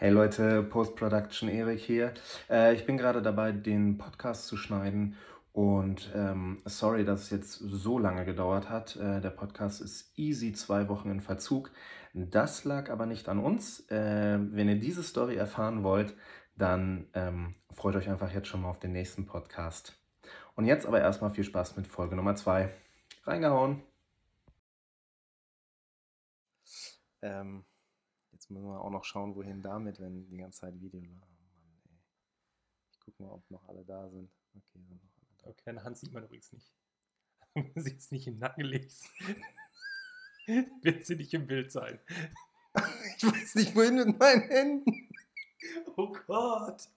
Hey Leute, Post-Production Erik hier. Äh, ich bin gerade dabei, den Podcast zu schneiden und ähm, sorry, dass es jetzt so lange gedauert hat. Äh, der Podcast ist easy zwei Wochen in Verzug. Das lag aber nicht an uns. Äh, wenn ihr diese Story erfahren wollt, dann ähm, freut euch einfach jetzt schon mal auf den nächsten Podcast. Und jetzt aber erstmal viel Spaß mit Folge Nummer zwei. Reingehauen. Ähm, jetzt müssen wir auch noch schauen, wohin damit, wenn die ganze Zeit Video. Oh Mann, ey. Ich gucke mal, ob noch alle da sind. Okay, sind noch alle da. Okay, deine Hand sieht man übrigens nicht. Man sieht es nicht im Nacken legst. Wird sie nicht im Bild sein. Ich weiß nicht, wohin mit meinen Händen. Oh Gott.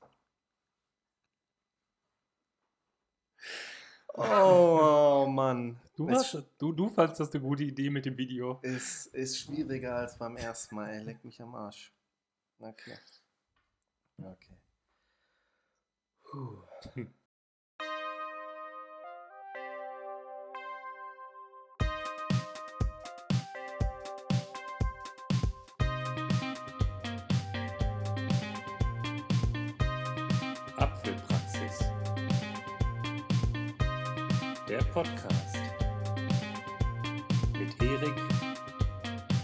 Oh, oh Mann. Du, hast, du, du fandst das eine gute Idee mit dem Video. ist, ist schwieriger als beim ersten Mal. Ey, leck mich am Arsch. Okay. Okay. Puh. Apfelpraxis. Der Podcast. Erik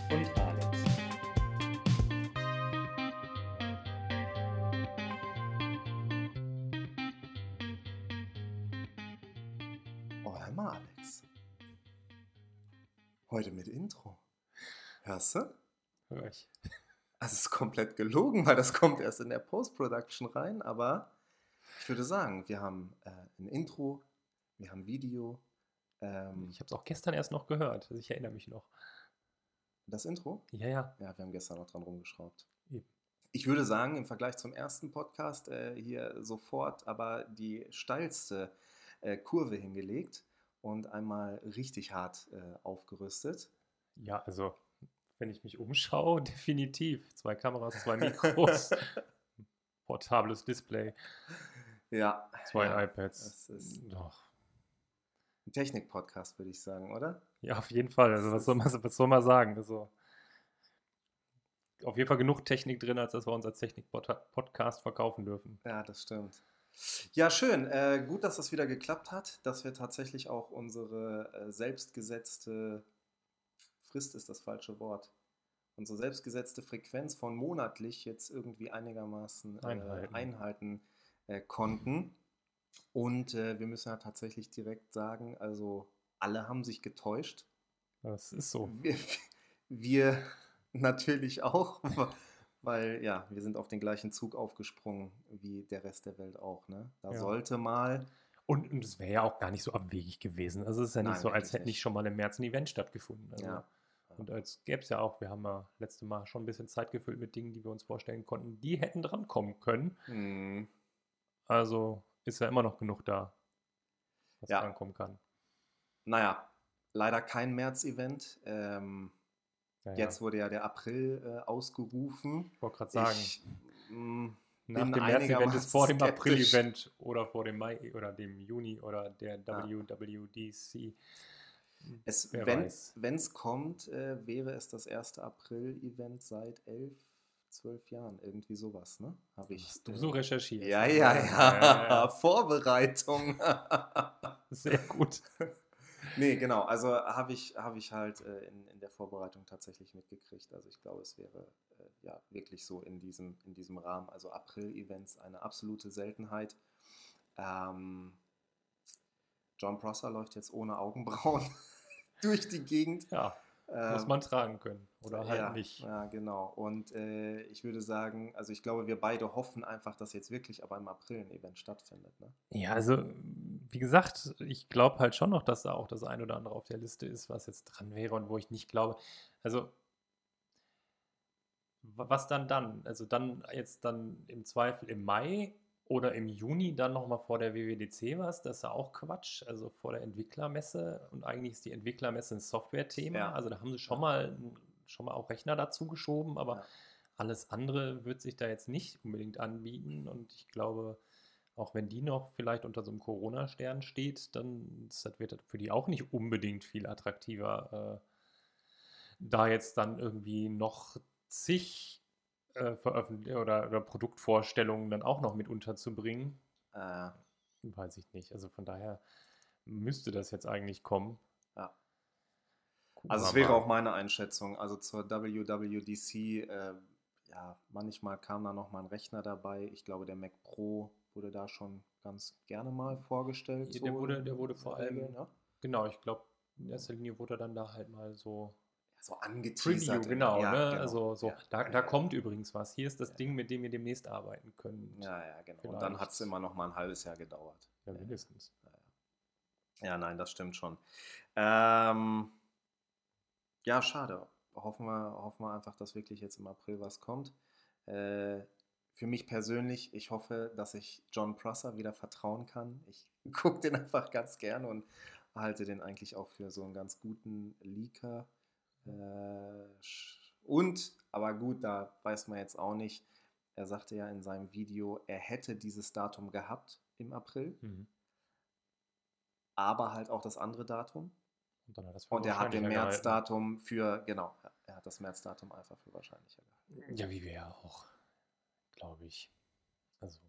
und Alex. Oh, hör mal, Alex. Heute mit Intro. Hörst du? Hör ich. Also es ist komplett gelogen, weil das kommt erst in der Post-Production rein, aber ich würde sagen, wir haben äh, ein Intro, wir haben Video. Ähm, Ich habe es auch gestern erst noch gehört. Also ich erinnere mich noch. das Intro? Ja, ja. Ja, wir haben gestern noch dran rumgeschraubt. Eben. Ich würde sagen, im Vergleich zum ersten Podcast äh, hier sofort aber die steilste äh, Kurve hingelegt und einmal richtig hart äh, aufgerüstet. Ja, also, wenn ich mich umschaue, definitiv. Zwei Kameras, zwei Mikros, portables Display, Ja. zwei ja, iPads. Das ist Doch. Ein Technik-Podcast, würde ich sagen, oder? Ja, auf jeden Fall. Also, was soll man, was soll man sagen? Also, auf jeden Fall genug Technik drin, als dass wir uns als Technik-Podcast verkaufen dürfen. Ja, das stimmt. Ja, schön. Äh, gut, dass das wieder geklappt hat, dass wir tatsächlich auch unsere äh, selbstgesetzte Frist ist das falsche Wort. Unsere selbstgesetzte Frequenz von monatlich jetzt irgendwie einigermaßen äh, Einhalten. einhalten äh, konnten. Und äh, wir müssen ja tatsächlich direkt sagen, also alle haben sich getäuscht. Das ist so. Wir, wir natürlich auch, weil ja, wir sind auf den gleichen Zug aufgesprungen wie der Rest der Welt auch. Ne? Da Ja. sollte mal, Und, und es wäre ja auch gar nicht so abwegig gewesen. Also, es ist ja nicht Nein, so, als hätte nicht schon mal im März ein Event stattgefunden. Also, ja, Und als gäbe es ja auch, wir haben ja letzte Mal schon ein bisschen Zeit gefüllt mit Dingen, die wir uns vorstellen konnten, die hätten drankommen können. hm, Also ist ja immer noch genug da, was Ja. drankommen kann. naja, leider kein März-Event. Ähm, Ja, ja. Jetzt wurde ja der April äh, ausgerufen. Ich wollte gerade sagen, Ich, mm, nach dem März-Event ist vor dem. April-Event oder vor dem Mai oder dem Juni oder der Ja. WWDC. Es, wenn es kommt, äh, wäre es das erste April-Event seit elf, zwölf Jahren. Irgendwie sowas, ne? Habe ich. Hast du äh, so recherchiert? Ja, ja, ja. ja. Vorbereitung. Sehr gut. nee, genau. Also habe ich, hab ich halt äh, in, in der Vorbereitung tatsächlich mitgekriegt. Also ich glaube, es wäre äh, ja wirklich so in diesem, in diesem Rahmen. Also April-Events eine absolute Seltenheit. Ähm, John Prosser läuft jetzt ohne Augenbrauen durch die Gegend. Ja, muss Ähm, man tragen können oder halt ja, nicht. Ja, genau. Und äh, ich würde sagen, also ich glaube, wir beide hoffen einfach, dass jetzt wirklich aber im April ein Event stattfindet. Ne? Ja, also wie gesagt, ich glaube halt schon noch, dass da auch das ein oder andere auf der Liste ist, was jetzt dran wäre und wo ich nicht glaube. Also wa- was dann dann? Also dann jetzt dann im Zweifel im Mai oder im Juni dann nochmal vor der WWDC was, das ist ja auch Quatsch, also vor der Entwicklermesse und eigentlich ist die Entwicklermesse ein Software-Thema, Ja. also da haben sie schon mal schon mal auch Rechner dazu geschoben, aber Ja. alles andere wird sich da jetzt nicht unbedingt anbieten und ich glaube, auch wenn die noch vielleicht unter so einem Corona-Stern steht, dann das wird das für die auch nicht unbedingt viel attraktiver, äh, da jetzt dann irgendwie noch zig äh, veröffentlichen oder, oder Produktvorstellungen dann auch noch mit unterzubringen. Äh, Weiß ich nicht. Also von daher müsste das jetzt eigentlich kommen. Ja. Gucken also es wäre mal. auch meine Einschätzung. Also zur WWDC, äh, ja, manchmal kam da noch mal ein Rechner dabei. Ich glaube, der Mac Pro wurde da schon ganz gerne mal vorgestellt. Ja, der so wurde- in der wurde vor allem- Regeln, ne? Genau, ich glaube, in erster Linie wurde dann da halt mal so so angeteasert. Preview, genau, Ja, ne? genau. Also so, Ja, da, ja, da kommt übrigens was. Hier ist das. Ding, mit dem ihr demnächst arbeiten könnt. Ja, ja, genau. Und dann Vielleicht. hat es immer noch mal ein halbes Jahr gedauert. Ja, mindestens. Ja, nein, das stimmt schon. Ähm, ja, schade. Hoffen wir, hoffen wir einfach, dass wirklich jetzt im April was kommt. Äh, für mich persönlich, ich hoffe, dass ich John Prosser wieder vertrauen kann. Ich gucke den einfach ganz gerne und halte den eigentlich auch für so einen ganz guten Leaker. Äh, und, aber gut, da weiß man jetzt auch nicht. Er sagte ja in seinem Video, er hätte dieses Datum gehabt im April Mhm. aber halt auch das andere Datum. Und dann hat das für Und er hat den. Märzdatum für, genau, er hat das Märzdatum einfach für wahrscheinlicher gehalten. Ja, wie wir ja auch, glaube ich. Also,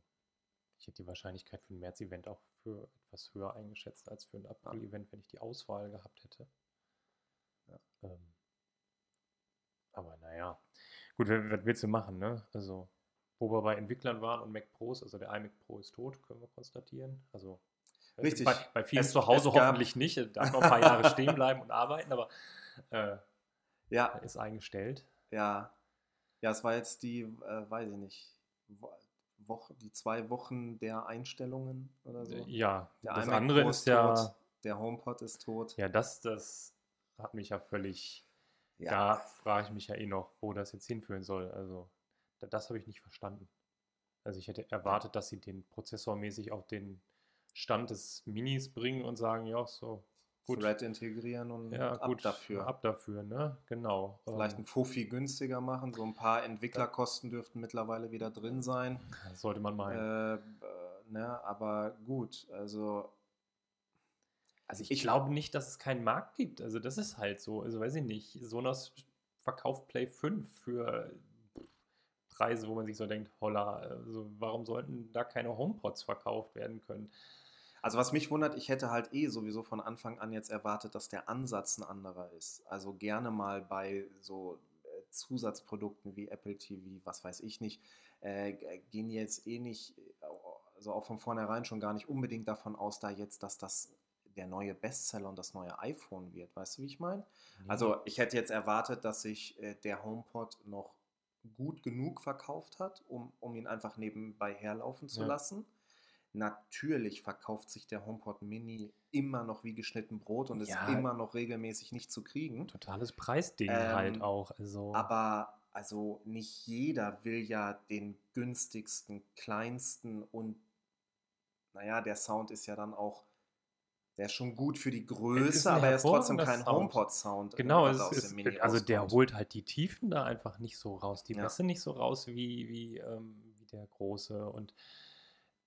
ich hätte die Wahrscheinlichkeit für ein März-Event auch für etwas höher eingeschätzt als für ein April-Event, wenn ich die Auswahl gehabt hätte. Ja. Ähm, aber naja, gut, was willst du machen, ne? Also, wo wir bei Entwicklern waren und Mac Pros, also der iMac Pro ist tot, können wir konstatieren. Also, äh, Richtig. Bei, bei vielen Es- zu Hause hoffentlich nicht. Darf noch ein paar Jahre stehen bleiben und arbeiten, aber äh, Ja, ist eingestellt. ja. Ja, es war jetzt die, äh, weiß ich nicht, Wo- Woche, die zwei Wochen der Einstellungen oder so. Ja, Der das andere Pro ist ja. tot, der HomePod ist tot. Ja, das, das hat mich ja völlig. Ja. Da frage ich mich ja eh noch, wo das jetzt hinführen soll. Also, da- das habe ich nicht verstanden. Also, ich hätte erwartet, dass sie den prozessormäßig auf den Stand des Minis bringen und sagen, ja, so, gut. Thread integrieren und ja, ab gut, dafür. Ab dafür, ne? Genau. Vielleicht Ähm, ein Fuffi günstiger machen. So ein paar Entwicklerkosten dürften mittlerweile wieder drin sein. das sollte man meinen. Äh, ne, aber gut, also Also ich, Ich- glaube nicht, dass es keinen Markt gibt. Also das ist halt so. Also weiß ich nicht. Sonos verkauft Play 5 für Preise, wo man sich so denkt, holla, also warum sollten da keine HomePods verkauft werden können? Also was mich wundert, ich hätte halt eh sowieso von Anfang an jetzt erwartet, dass der Ansatz ein anderer ist. Also gerne mal bei so äh, Zusatzprodukten wie Apple TV, was weiß ich nicht, äh, gehen jetzt eh nicht, äh, also auch von vornherein schon gar nicht unbedingt davon aus, da jetzt, dass das der neue Bestseller und das neue iPhone wird. Weißt du, wie ich meine? Also ich hätte jetzt erwartet, dass sich äh, der HomePod noch gut genug verkauft hat, um, um ihn einfach nebenbei herlaufen zu Ja. lassen. Natürlich verkauft sich der HomePod Mini immer noch wie geschnitten Brot und Ja. ist immer noch regelmäßig nicht zu kriegen. totales Preisding Ähm, halt auch. Also Aber also nicht jeder will ja den günstigsten, kleinsten und naja, der Sound ist ja dann auch, der ist schon gut für die Größe, aber er ist trotzdem kein Sound. HomePod-Sound. genau, was es aus ist, Mini also der holt halt die Tiefen da einfach nicht so raus, die Ja. Bässe nicht so raus wie, wie, ähm, wie der große. Und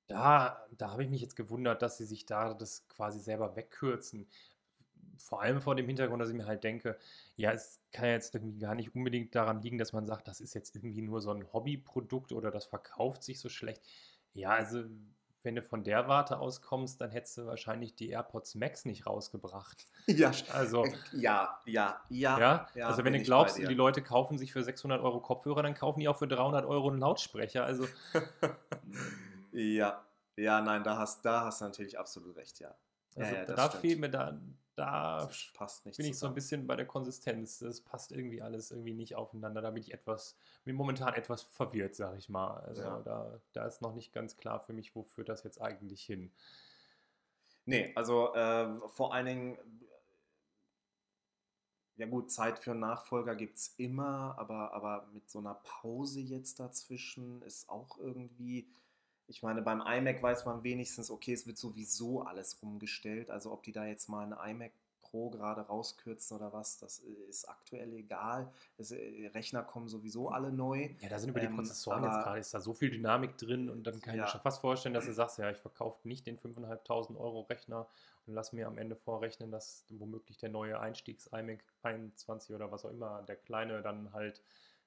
da, da habe ich mich jetzt gewundert, dass sie sich da das quasi selber wegkürzen. Vor allem vor dem Hintergrund, dass ich mir halt denke, ja, es kann ja jetzt irgendwie gar nicht unbedingt daran liegen, dass man sagt, das ist jetzt irgendwie nur so ein Hobbyprodukt oder das verkauft sich so schlecht. Ja, also wenn du von der Warte auskommst, dann hättest du wahrscheinlich die AirPods Max nicht rausgebracht. Ja, Also, äh, ja, ja, ja. ja, ja, also wenn du glaubst, die Leute kaufen sich für 600 Euro Kopfhörer, dann kaufen die auch für 300 Euro einen Lautsprecher. Also, Ja, ja, nein, da hast, da hast du natürlich absolut recht, ja. Ja, also ja, das da fehlt mir da, da passt nicht bin ich so ein zusammen. bisschen bei der Konsistenz. Das passt irgendwie alles irgendwie nicht aufeinander. Da bin ich etwas, bin momentan etwas verwirrt, sag ich mal. Also Ja. da, da ist noch nicht ganz klar für mich, wo führt das jetzt eigentlich hin. Nee, also äh, vor allen Dingen, ja gut, Zeit für einen Nachfolger gibt es immer, aber, aber mit so einer Pause jetzt dazwischen ist auch irgendwie, ich meine, beim iMac weiß man wenigstens, okay, es wird sowieso alles umgestellt, also ob die da jetzt mal einen iMac Pro gerade rauskürzen oder was, das ist aktuell egal. Das, äh, Rechner kommen sowieso alle neu. Ja, da sind über die Ähm, Prozessoren jetzt gerade, ist da so viel Dynamik drin und dann kann ich Ja. mir schon fast vorstellen, dass du sagst, ja, ich verkaufe nicht den 5.500 Euro Rechner und lass mir am Ende vorrechnen, dass womöglich der neue Einstiegs-iMac 21 oder was auch immer, der kleine dann halt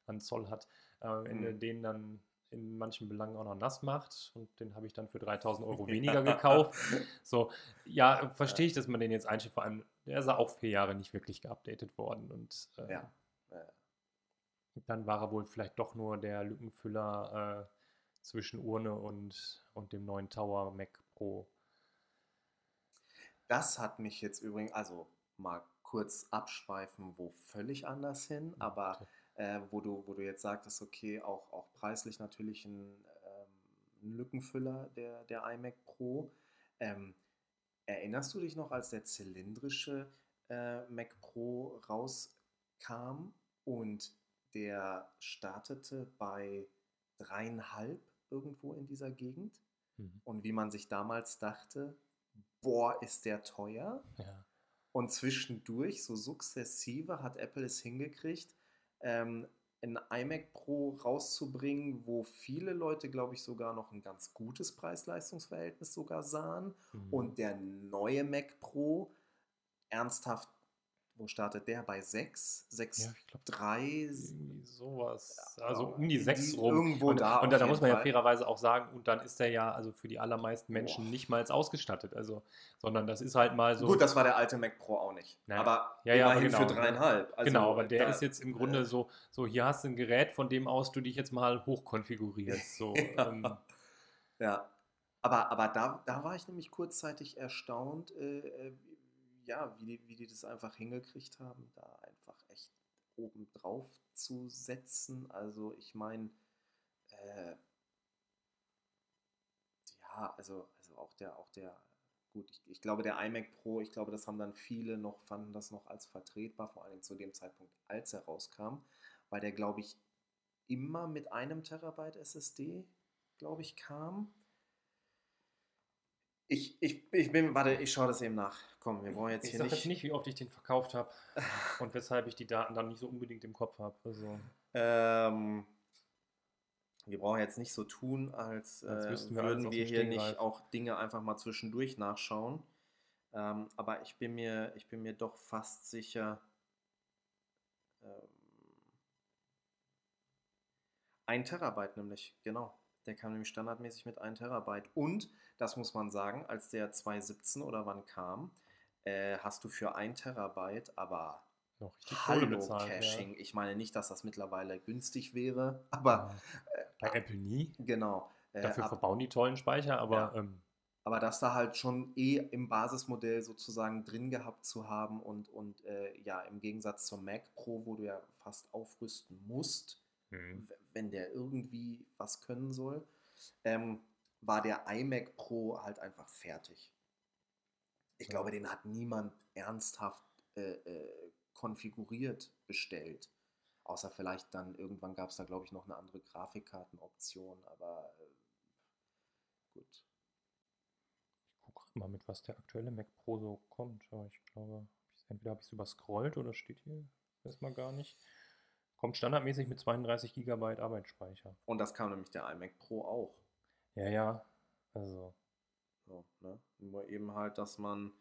an Zoll hat. am Ende Mhm. den dann in manchen Belangen auch noch nass macht und den habe ich dann für 3000 Euro weniger gekauft. So, ja, verstehe ich, dass man den jetzt einstellt. Vor allem, der ist ja auch vier Jahre nicht wirklich geupdatet worden und äh, Ja. Dann war er wohl vielleicht doch nur der Lückenfüller äh, zwischen Urne und, und dem neuen Tower Mac Pro. Das hat mich jetzt übrigens, also mal kurz abschweifen, wo völlig anders hin, aber äh, wo, du, wo du jetzt sagtest, okay, auch, auch preislich natürlich ein, ähm, Lückenfüller der, der iMac Pro. Ähm, erinnerst du dich noch, als der zylindrische äh, Mac Pro rauskam und der startete bei dreieinhalb irgendwo in dieser Gegend? Mhm. Und wie man sich damals dachte, boah, ist der teuer. Ja. Und zwischendurch, so sukzessive, hat Apple es hingekriegt, ähm, ein iMac Pro rauszubringen, wo viele Leute, glaube ich, sogar noch ein ganz gutes Preis-Leistungs-Verhältnis sogar sahen. Mhm. Und der neue Mac Pro, ernsthaft, wo startet der? Bei 6? 6, ja, ich glaube, 3? irgendwie sowas. Ja, Also um die in sechs die- rum. irgendwo und, da Und da, muss man ja Fall. fairerweise auch sagen, und dann ist der ja also für die allermeisten Menschen Boah. nicht mal ausgestattet. Also, sondern das ist halt mal so. Gut, das war der alte Mac Pro auch nicht. Naja. Aber Ja, ja, immerhin genau, für ne? dreieinhalb. Also, genau, aber der da- ist jetzt im Grunde äh, so, so, hier hast du ein Gerät, von dem aus du dich jetzt mal hochkonfigurierst. So, Ja. ähm, Ja, aber, aber da, da war ich nämlich kurzzeitig erstaunt, äh, äh, ja, wie die, wie die das einfach hingekriegt haben, da einfach echt oben drauf zu setzen. Also ich meine, äh, ja, also, also auch der, auch der, gut, ich, ich glaube, der iMac Pro, ich glaube, das haben dann viele noch, fanden das noch als vertretbar, vor allem zu dem Zeitpunkt, als er rauskam, weil der, glaube ich, immer mit einem Terabyte SSD, glaube ich, kam. Ich, ich, ich bin, warte, ich schaue das eben nach. Komm, wir brauchen jetzt ich hier sage nicht. jetzt nicht, wie oft ich den verkauft habe und weshalb ich die Daten dann nicht so unbedingt im Kopf habe. Also, Ähm, wir brauchen jetzt nicht so tun, als, Als äh, wir würden wir hier nicht Stegreif. auch Dinge einfach mal zwischendurch nachschauen. Ähm, aber ich bin mir, ich bin mir doch fast sicher. Ähm, ein Terabyte nämlich, genau. Der kam nämlich standardmäßig mit 1 Terabyte. Und, das muss man sagen, als der 2017 oder wann kam, äh, hast du für 1 Terabyte aber noch richtig Hallo bezahlt. Caching. Ich meine nicht, dass das mittlerweile günstig wäre, aber Ja. Bei Apple nie. genau. äh, Dafür ab- verbauen die tollen Speicher, aber Ja. ähm, aber das da halt schon eh im Basismodell sozusagen drin gehabt zu haben und, und äh, ja, im Gegensatz zum Mac Pro, wo du ja fast aufrüsten musst, hm. w- wenn der irgendwie was können soll, ähm, war der iMac Pro halt einfach fertig. Ich Ja. glaube, den hat niemand ernsthaft äh, äh, konfiguriert bestellt. Außer vielleicht dann irgendwann gab es da, glaube ich, noch eine andere Grafikkartenoption, aber äh, gut. ich gucke mal mit, was der aktuelle Mac Pro so kommt. Aber ich glaube, entweder habe ich es überscrollt oder steht hier erstmal gar nicht. Kommt standardmäßig mit 32 GB Arbeitsspeicher. Und das kam nämlich der iMac Pro auch. Ja, ja. Also So, ne? Nur eben halt, dass man.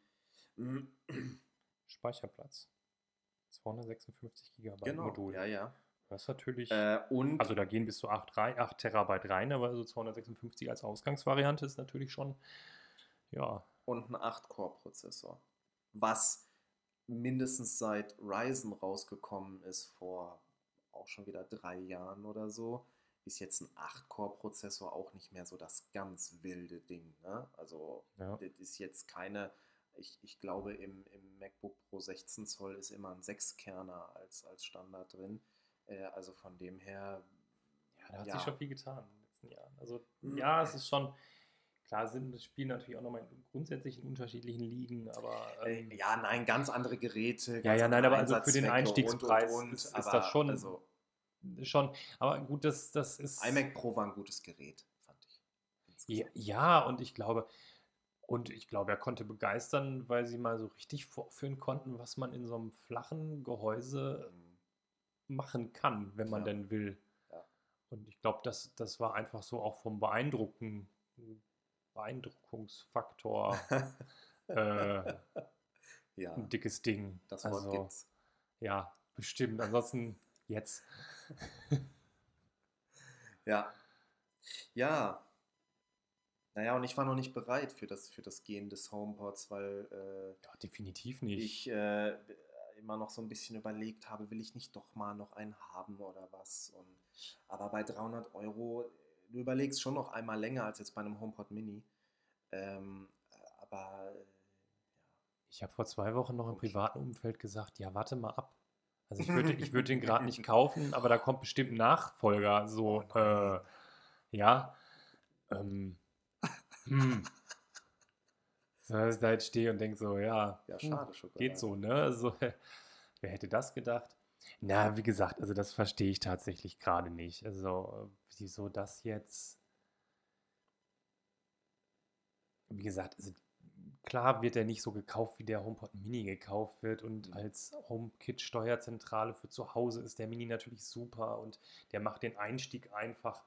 Speicherplatz. 256 GB genau, Modul. ja, ja. Das ist natürlich. Äh, und also da gehen bis zu 8, rein, 8 Terabyte rein, aber so 256 als Ausgangsvariante ist natürlich schon. Ja, und ein 8-Core-Prozessor. Was mindestens seit Ryzen rausgekommen ist, vor auch schon wieder drei Jahren oder so, ist jetzt ein 8-Core-Prozessor auch nicht mehr so das ganz wilde Ding. Ne? Also, ja. das ist jetzt keine. Ich, ich glaube, im, im MacBook Pro 16 Zoll ist immer ein 6-Kerner als, als Standard drin. Äh, also von dem her. Ja, da hat Ja. sich schon viel getan in den letzten Jahren. Also Mhm. ja, es ist schon, klar sind das Spiel natürlich auch nochmal in grundsätzlich in unterschiedlichen Ligen, aber Äh, ähm, ja, nein, ganz andere Geräte. ja, ganz ja, nein, andere aber also für den Einstiegspreis und, und, ist, ist das schon, Also, schon, aber gut, das, das ist, iMac Pro war ein gutes Gerät, fand ich. ja, ja, und ich glaube, und ich glaube, er konnte begeistern, weil sie mal so richtig vorführen konnten, was man in so einem flachen Gehäuse Ähm, machen kann, wenn man Ja. denn will. Ja. Und ich glaube, das, das war einfach so auch vom Beeindrucken, Beeindruckungsfaktor äh, ja, ein dickes Ding. das Wort also, gibt's. ja, bestimmt. Ansonsten jetzt. Ja. Ja. Naja, und ich war noch nicht bereit für das, für das Gehen des HomePods, weil äh, Ja, definitiv nicht. ich äh, immer noch so ein bisschen überlegt habe, will ich nicht doch mal noch einen haben oder was. Und, aber bei 300 Euro, du überlegst schon noch einmal länger als jetzt bei einem HomePod Mini. Ähm, aber äh, Ich habe vor zwei Wochen noch im privaten Umfeld gesagt, ja, warte mal ab. Also ich würde, ich würde den gerade nicht kaufen, aber da kommt bestimmt ein Nachfolger. So, Oh äh, ja. Ähm, hm. So, dass ich da jetzt stehe und denke so, ja, ja, puh, schade, Schokolade. geht so, ne? Also, wer hätte das gedacht? Na, wie gesagt, also das verstehe ich tatsächlich gerade nicht. Also, wieso das jetzt? Wie gesagt, also klar wird er nicht so gekauft, wie der HomePod Mini gekauft wird. Und als HomeKit-Steuerzentrale für zu Hause ist der Mini natürlich super und der macht den Einstieg einfach.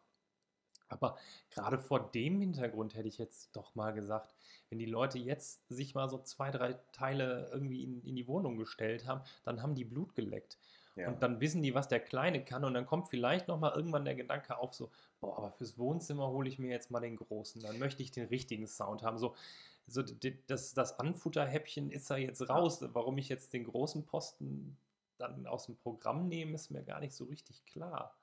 Aber gerade vor dem Hintergrund hätte ich jetzt doch mal gesagt, wenn die Leute jetzt sich mal so zwei, drei Teile irgendwie in, in die Wohnung gestellt haben, dann haben die Blut geleckt. Ja. Und dann wissen die, was der Kleine kann. Und dann kommt vielleicht noch mal irgendwann der Gedanke auf, so, boah, aber fürs Wohnzimmer hole ich mir jetzt mal den großen. Dann möchte ich den richtigen Sound haben. So, so das, das Anfutterhäppchen ist ja jetzt raus. Warum ich jetzt den großen Posten dann aus dem Programm nehme, ist mir gar nicht so richtig klar.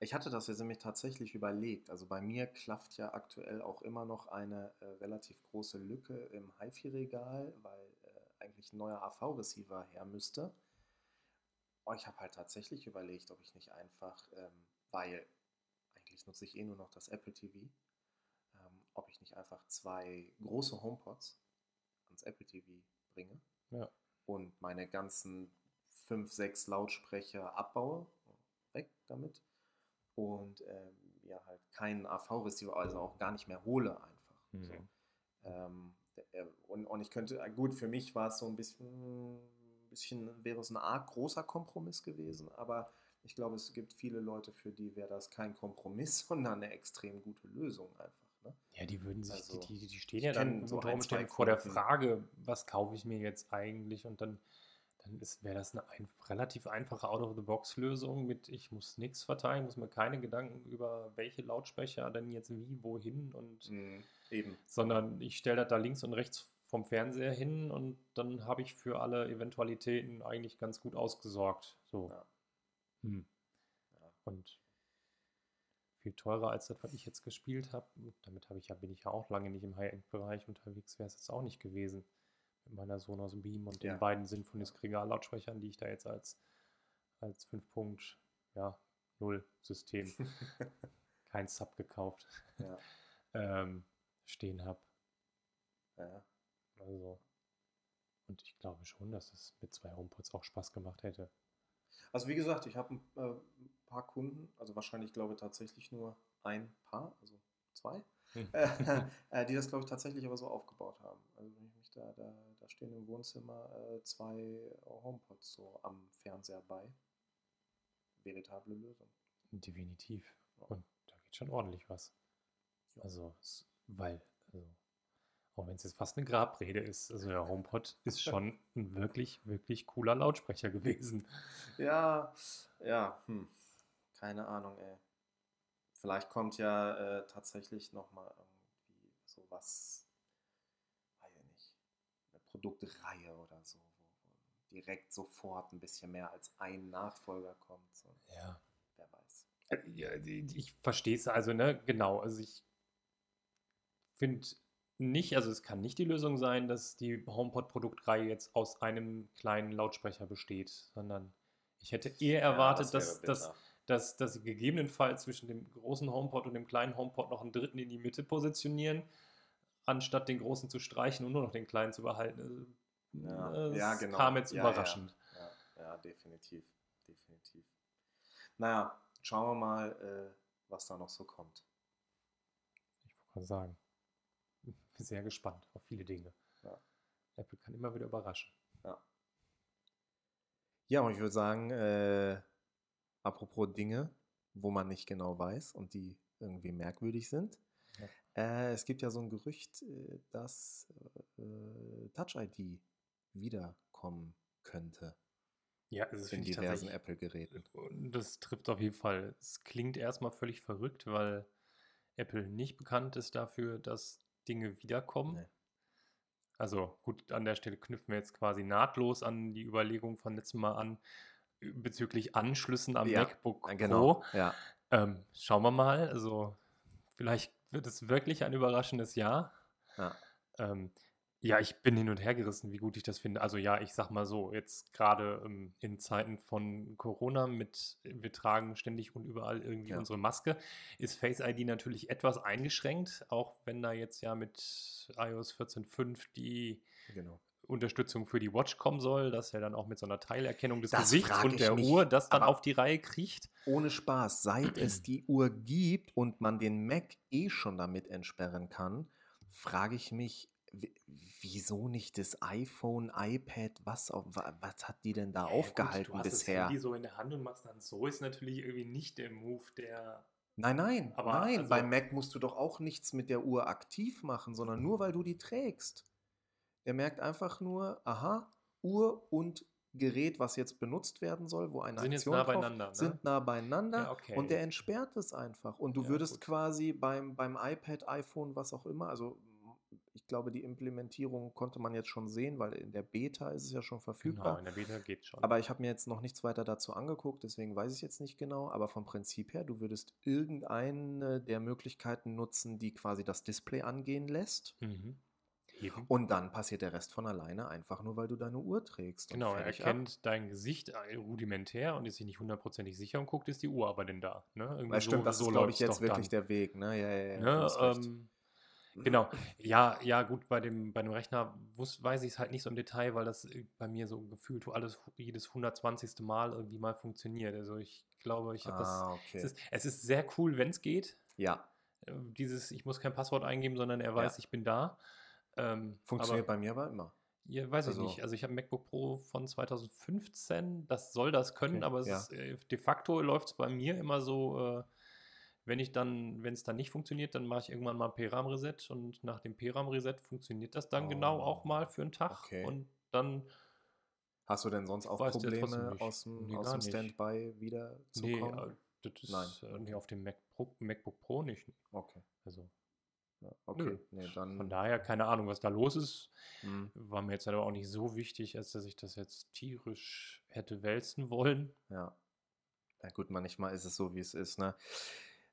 Ich hatte das jetzt nämlich tatsächlich überlegt. Also bei mir klafft ja aktuell auch immer noch eine äh, relativ große Lücke im HiFi-Regal, weil äh, eigentlich ein neuer AV-Receiver her müsste. Und ich habe halt tatsächlich überlegt, ob ich nicht einfach, ähm, weil eigentlich nutze ich eh nur noch das Apple TV, ob ich nicht einfach zwei große HomePods ans Apple TV bringe Ja. und meine ganzen fünf, sechs Lautsprecher abbaue, weg damit und ähm, ja halt keinen AV-Receiver, also auch gar nicht mehr hole einfach. Mhm. So. Ähm, äh, und, und ich könnte, äh, gut, für mich war es so ein bisschen, bisschen, wäre es ein arg großer Kompromiss gewesen, aber ich glaube, es gibt viele Leute, für die wäre das kein Kompromiss, sondern eine extrem gute Lösung einfach. Ne? Ja, die würden sich, Also, die, die, die stehen ja dann so unter Umständen vor der. Frage, was kaufe ich mir jetzt eigentlich? Und dann, dann wäre das eine ein, relativ einfache Out-of-the-Box-Lösung mit, ich muss nichts verteilen, muss mir keine Gedanken über welche Lautsprecher denn jetzt wie, wohin und Mhm, eben. sondern ich stelle das da links und rechts vom Fernseher hin und dann habe ich für alle Eventualitäten eigentlich ganz gut ausgesorgt. So. Ja. Hm. Ja. Und viel teurer als das, was ich jetzt gespielt habe. Damit habe ich ja, bin ich ja auch lange nicht im High-End-Bereich unterwegs, wäre es jetzt auch nicht gewesen. Mit meiner Sonos Beam und Ja. den beiden Sinfonis Regal-Lautsprechern, die ich da jetzt als, als 5 Punkt, ja, 0 System, kein Sub gekauft, ja, ähm, stehen habe. ja. Also, und ich glaube schon, dass es mit zwei HomePods auch Spaß gemacht hätte. Also wie gesagt, ich habe ein äh, paar Kunden, also wahrscheinlich glaube ich tatsächlich nur ein Paar, also zwei, Hm. äh, die das glaube ich tatsächlich aber so aufgebaut haben. Also wenn ich mich da, da, da stehen im Wohnzimmer äh, zwei HomePods so am Fernseher bei. Veritable Lösung. Definitiv. Und da geht schon ordentlich was. Ja. Also, weil, also, auch wenn es jetzt fast eine Grabrede ist, also der HomePod ist schon ein wirklich, wirklich cooler Lautsprecher gewesen. Ja, ja, hm. keine Ahnung, ey. Vielleicht kommt ja äh, tatsächlich nochmal irgendwie sowas, weiß ich nicht, eine Produktreihe oder so, wo, direkt sofort ein bisschen mehr als ein Nachfolger kommt. So. Ja. Wer weiß. Äh, Ja, ich verstehe es, also, ne, genau. Also, ich finde nicht, also, es kann nicht die Lösung sein, dass die HomePod-Produktreihe jetzt aus einem kleinen Lautsprecher besteht, sondern ich hätte eher erwartet, dass, wäre dass, bitter. dass, dass sie gegebenenfalls zwischen dem großen HomePod und dem kleinen HomePod noch einen dritten in die Mitte positionieren, anstatt den großen zu streichen und nur noch den kleinen zu behalten. Also, Ja, äh, ja, es genau. kam jetzt Ja, ja. überraschend. Ja, ja, definitiv. Definitiv. Naja, schauen wir mal, äh, was da noch so kommt. Ich wollte gerade sagen, sehr gespannt auf viele Dinge. Ja. Apple kann immer wieder überraschen. Ja, und ich würde sagen, äh, apropos Dinge, wo man nicht genau weiß und die irgendwie merkwürdig sind. Ja. Äh, es gibt ja so ein Gerücht, äh, dass äh, Touch ID wiederkommen könnte. Ja, also das in diversen Apple-Geräten. das trifft auf jeden Fall. Es klingt erstmal völlig verrückt, weil Apple nicht bekannt ist dafür, dass Dinge wiederkommen. Nee. Also gut, an der Stelle knüpfen wir jetzt quasi nahtlos an die Überlegung von letztem Mal an äh, bezüglich Anschlüssen am Ja, MacBook Pro. Genau, ja. Ähm, schauen wir mal. Also vielleicht wird es wirklich ein überraschendes Jahr. ja. Ähm, ja, ich bin hin und her gerissen, wie gut ich das finde. Also ja, ich sag mal so, jetzt gerade ähm, in Zeiten von Corona mit, wir tragen ständig und überall irgendwie Ja. unsere Maske, ist Face ID natürlich etwas eingeschränkt, auch wenn da jetzt ja mit iOS 14.5 die Genau. Unterstützung für die Watch kommen soll, dass er dann auch mit so einer Teilerkennung des Das Gesichts und der mich, Uhr das dann auf die Reihe kriegt. Ohne Spaß, seit es die Uhr gibt und man den Mac eh schon damit entsperren kann, frage ich mich, wieso nicht das iPhone, iPad, was, was hat die denn da aufgehalten bisher? so in der Hand und machst dann so, ist natürlich irgendwie nicht der Move, der Nein, nein, Aber nein. also- Beim Mac musst du doch auch nichts mit der Uhr aktiv machen, sondern nur weil du die trägst. Er merkt einfach nur, aha, Uhr und Gerät, was jetzt benutzt werden soll, wo eine Sind jetzt Aktion nah drauf, beieinander, ne? sind nah beieinander Ja, okay. und der entsperrt es einfach. Und du Ja, würdest gut. quasi beim, beim iPad, iPhone, was auch immer, also ich glaube, die Implementierung konnte man jetzt schon sehen, weil in der Beta ist es ja schon Genau, verfügbar. in der Beta geht schon. Aber ich habe mir jetzt noch nichts weiter dazu angeguckt, deswegen weiß ich jetzt nicht genau. Aber vom Prinzip her, du würdest irgendeine der Möglichkeiten nutzen, die quasi das Display angehen lässt. Mhm. Eben. Und dann passiert der Rest von alleine, einfach nur, weil du deine Uhr trägst. Genau, er fertig ab. erkennt dein Gesicht äh, rudimentär und ist sich nicht hundertprozentig sicher und guckt, ist die Uhr aber denn da. Ne? Irgendwie Weil stimmt, das ist, glaube ich, jetzt wirklich dann. der Weg. Ne? Ja, ja, ja, du Ne, ähm, genau. Ja, ja, gut, bei dem, bei dem Rechner wus, weiß ich es halt nicht so im Detail, weil das äh, bei mir so gefühlt alles jedes 120. Mal irgendwie mal funktioniert. Also ich glaube, ich habe das. ah, Es okay. ist, es ist sehr cool, wenn es geht. Ja, Äh, Dieses, ich muss kein Passwort eingeben, sondern er weiß, Ja. ich bin da. Ähm, funktioniert aber, bei mir aber immer. Ja, weiß Also- ich nicht. Also ich habe ein MacBook Pro von 2015, das soll das können, Okay, aber es ja. ist, äh, de facto läuft es bei mir immer so, äh, wenn ich dann, wenn es dann nicht funktioniert, dann mache ich irgendwann mal ein PRAM-Reset und nach dem PRAM-Reset funktioniert das dann genau auch Oh, mal für einen Tag okay. und dann, Hast du denn sonst auch Probleme aus dem, Nee, aus dem nicht. Standby wieder zu nee, kommen? äh, das ist Nein, äh, nee, okay. auf dem Mac Pro, MacBook Pro nicht. Okay. Also, okay. Nee, dann. von daher keine Ahnung, was da los ist. hm, War mir jetzt aber auch nicht so wichtig, als dass ich das jetzt tierisch hätte wälzen wollen. Ja. Na gut, manchmal ist es so, wie es ist, ne?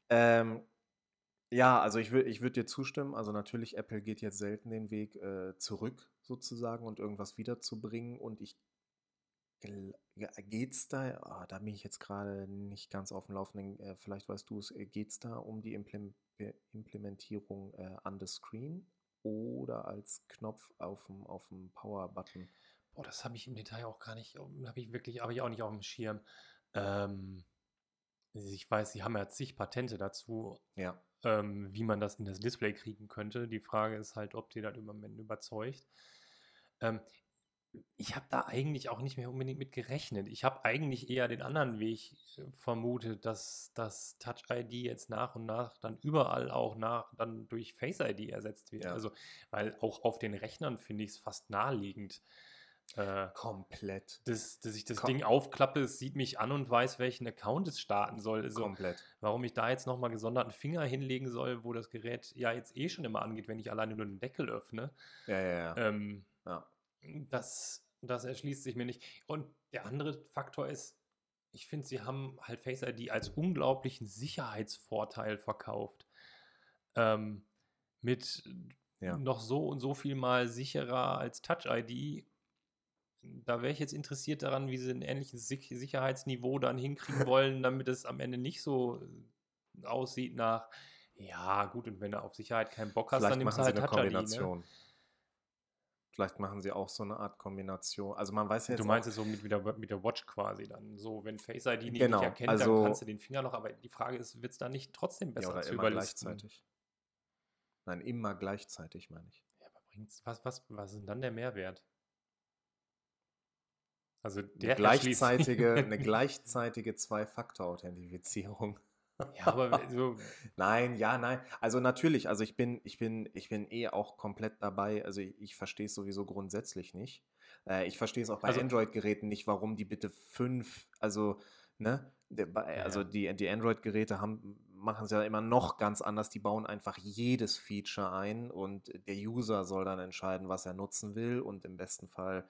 Ähm, ja, also ich, ich würde dir zustimmen. Also natürlich, Apple geht jetzt selten den Weg äh, zurück sozusagen und irgendwas wiederzubringen. Und ich geht's da, ah, da bin ich jetzt gerade nicht ganz auf dem Laufenden, äh, vielleicht weißt du es, äh, geht's da um die Implem Be- Implementierung äh, on the screen oder als Knopf auf dem, auf dem Power-Button? Boah, das habe ich im Detail auch gar nicht, habe ich wirklich, habe ich auch nicht auf dem Schirm. Ähm, ich weiß, sie haben ja zig Patente dazu, Ja, ähm, wie man das in das Display kriegen könnte. Die Frage ist halt, ob die das im Moment überzeugt. Ähm, ich habe da eigentlich auch nicht mehr unbedingt mit gerechnet. Ich habe eigentlich eher den anderen Weg äh, vermutet, dass das Touch ID jetzt nach und nach dann überall auch nach dann durch Face ID ersetzt wird. Ja. Also, weil auch auf den Rechnern finde ich es fast naheliegend. Äh, komplett. dass, dass ich das Ko- Ding aufklappe, es sieht mich an und weiß, welchen Account es starten soll. Also, Komplett. warum ich da jetzt nochmal gesonderten Finger hinlegen soll, wo das Gerät ja jetzt eh schon immer angeht, wenn ich alleine nur den Deckel öffne, Ja, ja, ja. ähm, ja. das, das erschließt sich mir nicht. Und der andere Faktor ist, ich finde, sie haben halt Face ID als unglaublichen Sicherheitsvorteil verkauft. Ähm, mit Ja. noch so und so viel mal sicherer als Touch ID. Da wäre ich jetzt interessiert daran, wie sie ein ähnliches Sich- Sicherheitsniveau dann hinkriegen wollen, damit es am Ende nicht so äh, aussieht nach, ja, gut, und wenn du auf Sicherheit keinen Bock hast, Vielleicht dann nimmst du halt eine ID. Ne? Kombination. Vielleicht machen sie auch so eine Art Kombination. Also man weiß ja jetzt Du meinst es so mit, mit, der, mit der Watch quasi dann. So, wenn Face ID nicht, Genau, nicht erkennt, also- dann kannst du den Finger noch, aber die Frage ist, wird es dann nicht trotzdem ja, besser oder zu immer überlisten? gleichzeitig. Nein, immer gleichzeitig, meine ich. Ja, aber bringt's, was, was, was ist denn dann der Mehrwert? Also Eine gleichzeitige, eine gleichzeitige Zwei-Faktor-Authentifizierung. Ja, aber so. Nein, ja, nein. Also natürlich, also ich bin, ich bin, ich bin eh auch komplett dabei. Also ich, ich verstehe es sowieso grundsätzlich nicht. Äh, ich verstehe es auch bei Also, Android-Geräten nicht, warum die bitte fünf, also, ne, also die, die Android-Geräte haben, machen es ja immer noch ganz anders. Die bauen einfach jedes Feature ein und der User soll dann entscheiden, was er nutzen will und im besten Fall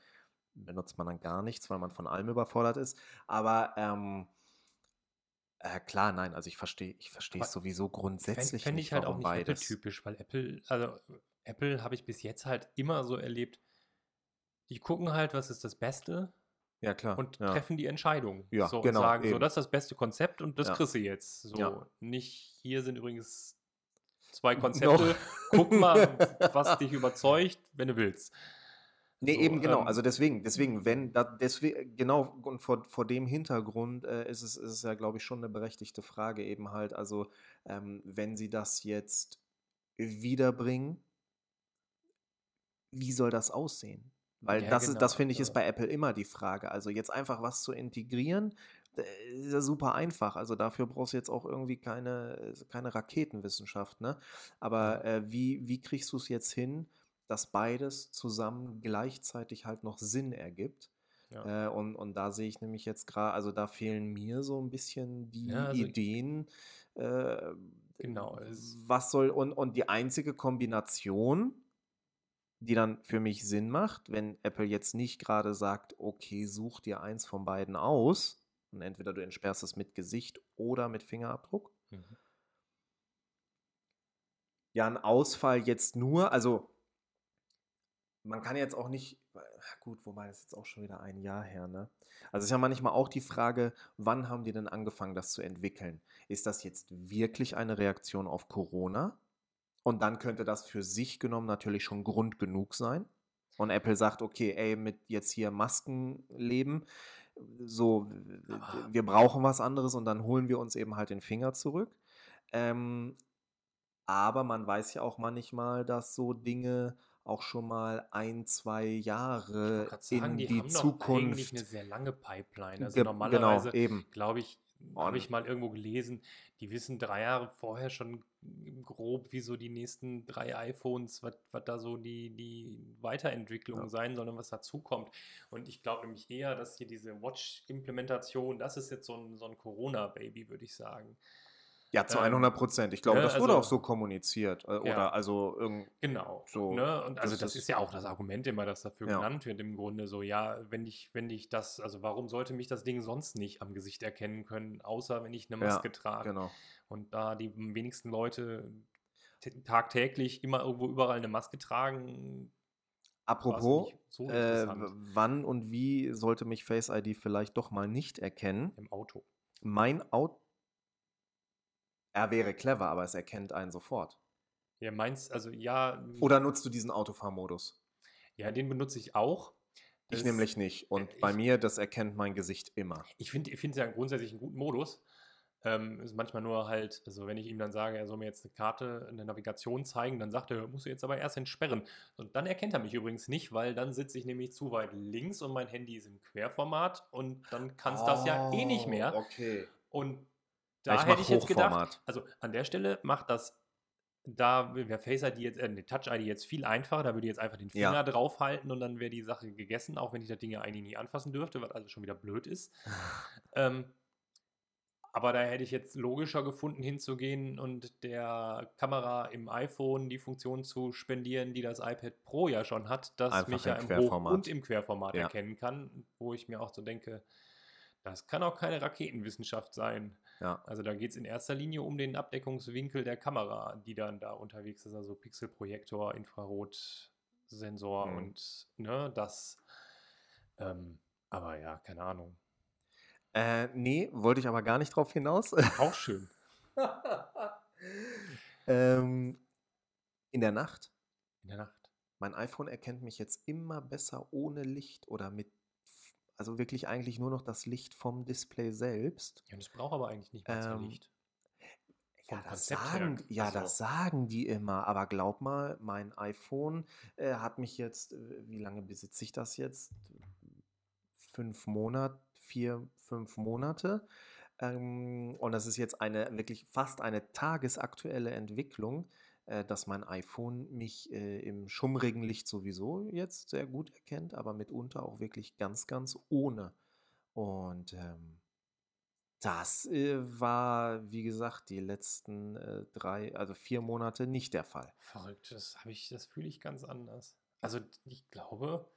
benutzt man dann gar nichts, weil man von allem überfordert ist. Aber ähm, äh, klar, nein, also ich verstehe, ich verstehe es sowieso Fände grundsätzlich fänd nicht, ich halt auch nicht beides. Apple-typisch, weil Apple, also Apple habe ich bis jetzt halt immer so erlebt, die gucken halt, was ist das Beste Ja, klar. und Ja, treffen die Entscheidung. ja So und genau, sagen, so, eben. das ist das beste Konzept und das Ja, kriegst du jetzt. So, ja. nicht, hier sind übrigens zwei Noch. Konzepte, guck mal, was dich überzeugt, wenn du willst. Nee, So, eben genau. ähm, Also deswegen, deswegen, wenn da, deswegen, genau, und vor, vor dem Hintergrund äh, ist es, ist es ja, glaube ich, schon eine berechtigte Frage eben halt. Also, ähm, wenn sie das jetzt wiederbringen, wie soll das aussehen? Weil ja, das ist, das genau. finde ich, ist Also, bei Apple immer die Frage. Also jetzt einfach was zu integrieren, äh, ist ja super einfach. Also dafür brauchst du jetzt auch irgendwie keine, keine Raketenwissenschaft, ne? Aber äh, wie, wie kriegst du es jetzt hin, dass beides zusammen gleichzeitig halt noch Sinn ergibt? ja. Äh, und, und da sehe ich nämlich jetzt gerade, also da fehlen mir so ein bisschen die Ja, also Ideen, äh, genau. Was soll, und, und die einzige Kombination, die dann für mich Sinn macht, wenn Apple jetzt nicht gerade sagt, okay, such dir eins von beiden aus, und entweder du entsperrst es mit Gesicht oder mit Fingerabdruck. mhm. Ja, ein Ausfall jetzt nur, also man kann jetzt auch nicht, gut, wobei das ist jetzt auch schon wieder ein Jahr her, ne? Also ist ja manchmal auch die Frage, wann haben die denn angefangen, das zu entwickeln? Ist das jetzt wirklich eine Reaktion auf Corona? Und dann könnte das für sich genommen natürlich schon Grund genug sein. Und Apple sagt, okay, ey, mit jetzt hier Maskenleben, so, aber wir brauchen was anderes und dann holen wir uns eben halt den Finger zurück. Ähm, aber man weiß ja auch manchmal, dass so Dinge auch schon mal ein, zwei Jahre sagen, in die die haben doch eigentlich eine Zukunft, sehr lange Pipeline. Also ge genau, normalerweise, eben. glaube ich, habe ich mal irgendwo gelesen, die wissen drei Jahre vorher schon grob, wie so die nächsten drei iPhones, was, was da so die, die Weiterentwicklung ja, sein soll und was dazukommt. Und ich glaube nämlich eher, dass hier diese Watch-Implementation, das ist jetzt so ein, so ein Corona-Baby, würde ich sagen. Ja, zu Ähm, 100 Prozent. Ich glaube, ne, das wurde auch also, so kommuniziert. äh, ja. Oder also irgend Genau, so, ne? Und also das das ist ist, ja auch das Argument immer, das dafür ja, genannt wird im Grunde so, ja, wenn ich, wenn ich das, also warum sollte mich das Ding sonst nicht am Gesicht erkennen können, außer wenn ich eine ja, Maske trage. genau. Und da die wenigsten Leute tagtäglich immer irgendwo überall eine Maske tragen, Apropos, so äh, wann und wie sollte mich Face ID vielleicht doch mal nicht erkennen? im Auto. Mein Auto, er wäre clever, aber es erkennt einen sofort. Ja, meins, also ja, Oder nutzt du diesen Autofahrmodus? ja, den benutze ich auch. Ich Das, nämlich nicht. äh, Und bei ich, mir, das erkennt mein Gesicht immer. ich finde ich es ja grundsätzlich einen guten Modus. Ähm, ist manchmal nur halt, also wenn ich ihm dann sage, er soll mir jetzt eine Karte, eine Navigation zeigen, dann sagt er, musst du jetzt aber erst entsperren. Und dann erkennt er mich übrigens nicht, weil dann sitze ich nämlich zu weit links und mein Handy ist im Querformat und dann kann es das ja eh nicht Oh, mehr. okay. Und da ich hätte ich jetzt gedacht, also an der Stelle macht das, da wäre Face ID jetzt, äh, ne, Touch ID jetzt viel einfacher, da würde ich jetzt einfach den Ja. Finger draufhalten und dann wäre die Sache gegessen, auch wenn ich das Ding ja eigentlich nie anfassen dürfte, was also schon wieder blöd ist. Ähm, aber da hätte ich jetzt logischer gefunden, hinzugehen und der Kamera im iPhone die Funktion zu spendieren, die das iPad Pro ja schon hat, das Einfach mich ja im Hoch- und im Querformat Ja. erkennen kann, wo ich mir auch so denke, das kann auch keine Raketenwissenschaft sein. Ja. Also da geht es in erster Linie um den Abdeckungswinkel der Kamera, die dann da unterwegs ist, also Pixelprojektor, Infrarotsensor Hm. und ne, das. Ähm, aber ja, keine Ahnung. Äh, nee, wollte ich aber gar nicht drauf hinaus. Auch schön. ähm, in der Nacht. In der Nacht. Mein iPhone erkennt mich jetzt immer besser ohne Licht oder mit, also wirklich eigentlich nur noch das Licht vom Display selbst. Ja, und es braucht aber eigentlich nicht zwei Ähm, Licht. ja, das her. sagen, ja, Also, das sagen die immer. Aber glaub mal, mein iPhone äh, hat mich jetzt, äh, wie lange besitze ich das jetzt? Fünf Monate, vier, fünf Monate. Ähm, und das ist jetzt eine wirklich fast eine tagesaktuelle Entwicklung, äh, dass mein iPhone mich äh, im schummrigen Licht sowieso jetzt sehr gut erkennt, aber mitunter auch wirklich ganz, ganz ohne. Und ähm, das äh, war, wie gesagt, die letzten äh, drei, also vier Monate nicht der Fall. Verrückt, das habe ich, das fühle ich ganz anders. Also ich glaube,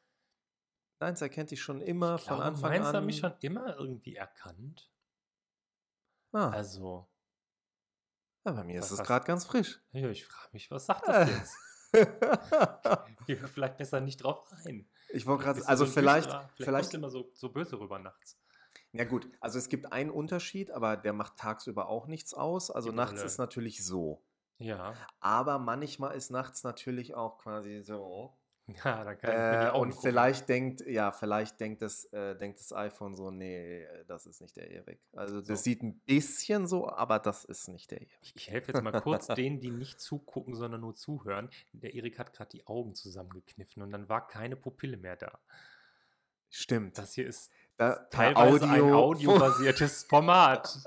Nein, es erkennt dich schon immer ich von glaube, Anfang meins an. hat mich schon immer irgendwie erkannt. Ah, Also, ja, bei mir ist was, es was, gerade ganz frisch. ja, ich frage mich, was sagt das jetzt? Wir vielleicht besser nicht drauf rein. Ich wollte gerade, also so vielleicht, düsterer, vielleicht vielleicht immer so, so böse rüber nachts. Ja gut, also es gibt einen Unterschied, aber der macht tagsüber auch nichts aus. Also Die nachts Brille. ist natürlich so. Ja, Aber manchmal ist nachts natürlich auch quasi so. ja, dann kann ich Äh, Augen und gucken. vielleicht denkt, ja, vielleicht denkt das, äh, denkt das iPhone so, nee, äh, das ist nicht der Erik. Also das So. sieht ein bisschen so, aber das ist nicht der Erik. Ich, ich helfe jetzt mal kurz denen, die nicht zugucken, sondern nur zuhören. Der Erik hat gerade die Augen zusammengekniffen und dann war keine Pupille mehr da. Stimmt. Das hier ist Da, teilweise ein Audio, audiobasiertes Format.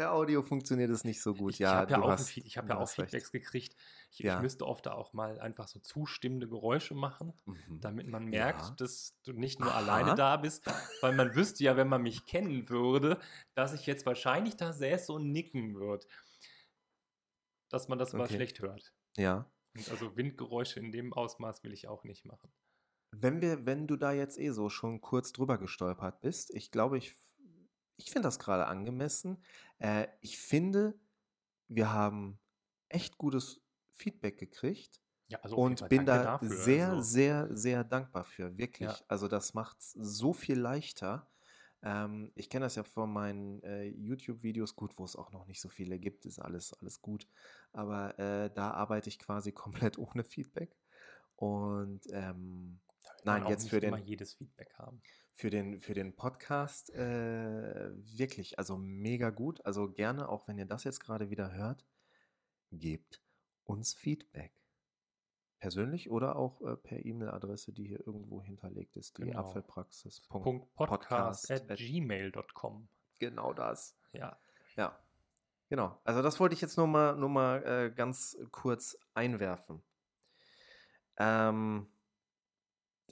Per Audio funktioniert es nicht so gut. Ich, ja, ich habe ja, auch, hast, ich hab ja auch hast recht. Feedbacks gekriegt. Ich, Ja. ich müsste oft auch mal einfach so zustimmende Geräusche machen, Mhm. damit man merkt, Ja. dass du nicht nur alleine Aha. da bist, weil man wüsste ja, wenn man mich kennen würde, dass ich jetzt wahrscheinlich da säße und nicken würde. Dass man das mal Okay. schlecht hört. Ja. Und also Windgeräusche in dem Ausmaß will ich auch nicht machen. Wenn wir, wenn du da jetzt eh so schon kurz drüber gestolpert bist, ich glaube, ich, ich finde das gerade angemessen. Äh, ich finde, wir haben echt gutes Feedback gekriegt Ja, also jeden und bin da dafür. sehr, Also, sehr, sehr dankbar für. Wirklich. ja, Also das macht es so viel leichter. Ähm, ich kenne das ja von meinen äh, YouTube-Videos, gut, wo es auch noch nicht so viele gibt, ist alles, alles gut. Aber äh, da arbeite ich quasi komplett ohne Feedback. Und ähm, nein, jetzt für den, jedes Feedback haben. Für den, für den Podcast äh, wirklich, also mega gut. Also gerne, auch wenn ihr das jetzt gerade wieder hört, gebt uns Feedback. Persönlich oder auch äh, per E-Mail-Adresse, die hier irgendwo hinterlegt ist, die Genau. Apfelpraxis. Punkt Podcast Podcast at at- gmail.com. Genau das. Ja, Ja, genau. Also das wollte ich jetzt nur mal, nur mal äh, ganz kurz einwerfen. Ähm,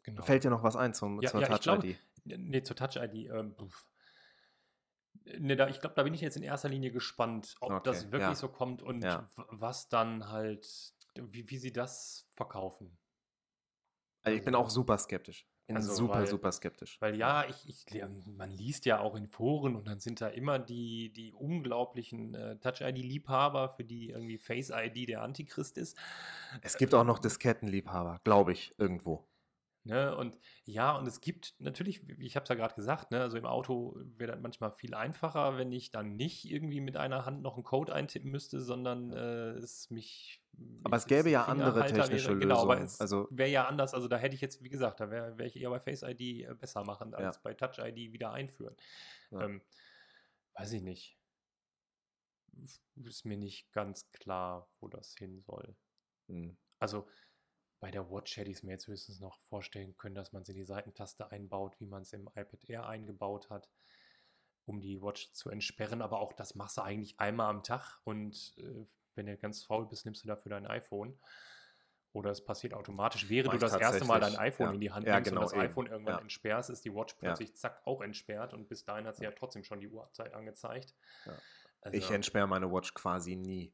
genau. fällt dir noch was ein zum, Ja, zur ja, Touch-ID? Nee, zur Touch-ID. Ähm, nee, da, ich glaube, da bin ich jetzt in erster Linie gespannt, ob Okay, das wirklich ja. so kommt und Ja. was dann halt, wie, wie sie das verkaufen. Also ich bin auch Also, super skeptisch. Bin also super, weil, super skeptisch. weil ja, ich, ich, man liest ja auch in Foren und dann sind da immer die, die unglaublichen äh, Touch-ID-Liebhaber, für die irgendwie Face-ID der Antichrist ist. Es gibt auch noch Diskettenliebhaber, glaube ich, irgendwo. Ne? Und ja, und es gibt natürlich, ich habe es ja gerade gesagt, ne, also im Auto wäre das manchmal viel einfacher, wenn ich dann nicht irgendwie mit einer Hand noch einen Code eintippen müsste, sondern äh, es mich. Aber es gäbe ja andere technische wäre. Genau, aber Lösungen. es Also, wäre ja anders. Also da hätte ich jetzt, wie gesagt, da wäre wär ich eher bei Face ID äh, besser machen, ja, als bei Touch ID wieder einführen. ja. Ähm, weiß ich nicht. Ist mir nicht ganz klar, wo das hin soll. hm. Also bei der Watch hätte ich es mir jetzt höchstens noch vorstellen können, dass man sie in die Seitentaste einbaut, wie man es im iPad Air eingebaut hat, um die Watch zu entsperren. Aber auch das machst du eigentlich einmal am Tag und äh, wenn du ganz faul bist, nimmst du dafür dein iPhone. Oder es passiert automatisch, während Mach du das erste Mal dein iPhone Ja, in die Hand ja, nimmst und genau, das eben. iPhone irgendwann Ja, entsperrst, ist die Watch plötzlich zack auch entsperrt und bis dahin hat sie ja trotzdem schon die Uhrzeit angezeigt. ja. Ich Also, entsperre meine Watch quasi nie.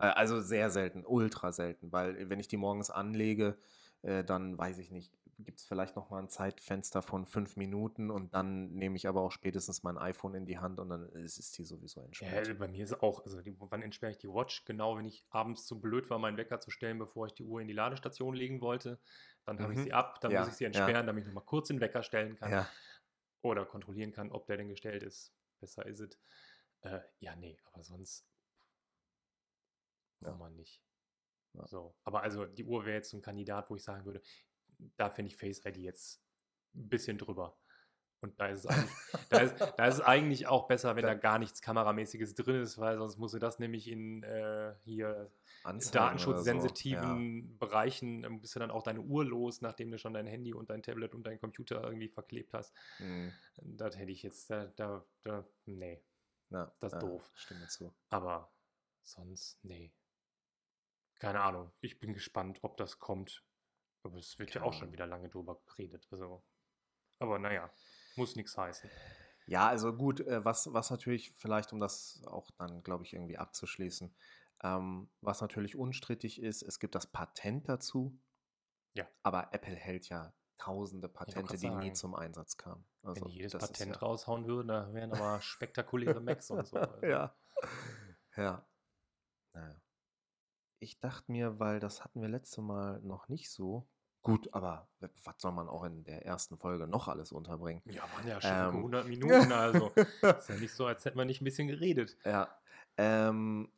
Äh, Also sehr selten, ultra selten, weil wenn ich die morgens anlege, äh, dann weiß ich nicht, gibt es vielleicht noch mal ein Zeitfenster von fünf Minuten und dann nehme ich aber auch spätestens mein iPhone in die Hand und dann ist es die sowieso Ja, entsperrt. bei mir ist es auch, also die, wann entsperre ich die Watch? Genau, wenn ich abends zu blöd war, meinen Wecker zu stellen, bevor ich die Uhr in die Ladestation legen wollte. Dann habe ich Mhm. sie ab, dann muss ich Ja, sie ja, entsperren, damit ich nochmal kurz den Wecker stellen kann ja, oder kontrollieren kann, ob der denn gestellt ist. Besser ist es. Äh, ja, nee, aber sonst braucht ja, nicht. ja. So. Aber also die Uhr wäre jetzt so ein Kandidat, wo ich sagen würde, da finde ich Face ID jetzt ein bisschen drüber. Und da ist, es eigentlich, da, ist, da ist es eigentlich auch besser, wenn Da- da gar nichts Kameramäßiges drin ist, weil sonst musst du das nämlich in äh, hier datenschutzsensitiven Bereichen, ähm, bist du dann auch deine Uhr los, nachdem du schon dein Handy und dein Tablet und dein Computer irgendwie verklebt hast. Ja. Mhm. Das hätte ich jetzt, da, da, da nee. Ja, Das ist ja, doof. Stimme zu. Aber sonst, nee. Keine Ahnung. Ich bin gespannt, ob das kommt. Aber es wird ja Keine auch schon wieder lange drüber geredet. Also, aber naja, muss nichts heißen. Ja, also gut, äh, was, was natürlich vielleicht, um das auch dann, glaube ich, irgendwie abzuschließen, ähm, was natürlich unstrittig ist, es gibt das Patent dazu. Ja. Aber Apple hält ja tausende Patente, die nie sagen, zum Einsatz kamen. Also Wenn die jedes Patent ja, raushauen würden, da wären aber spektakuläre Macs und so. Also. ja. Ja. Naja. Ich dachte mir, weil das hatten wir letzte Mal noch nicht so. Gut, aber was soll man auch in der ersten Folge noch alles unterbringen? Ja, waren ja schon Ähm. 100 Minuten, also ist ja nicht so, als hätten wir nicht ein bisschen geredet. Ja. Ähm,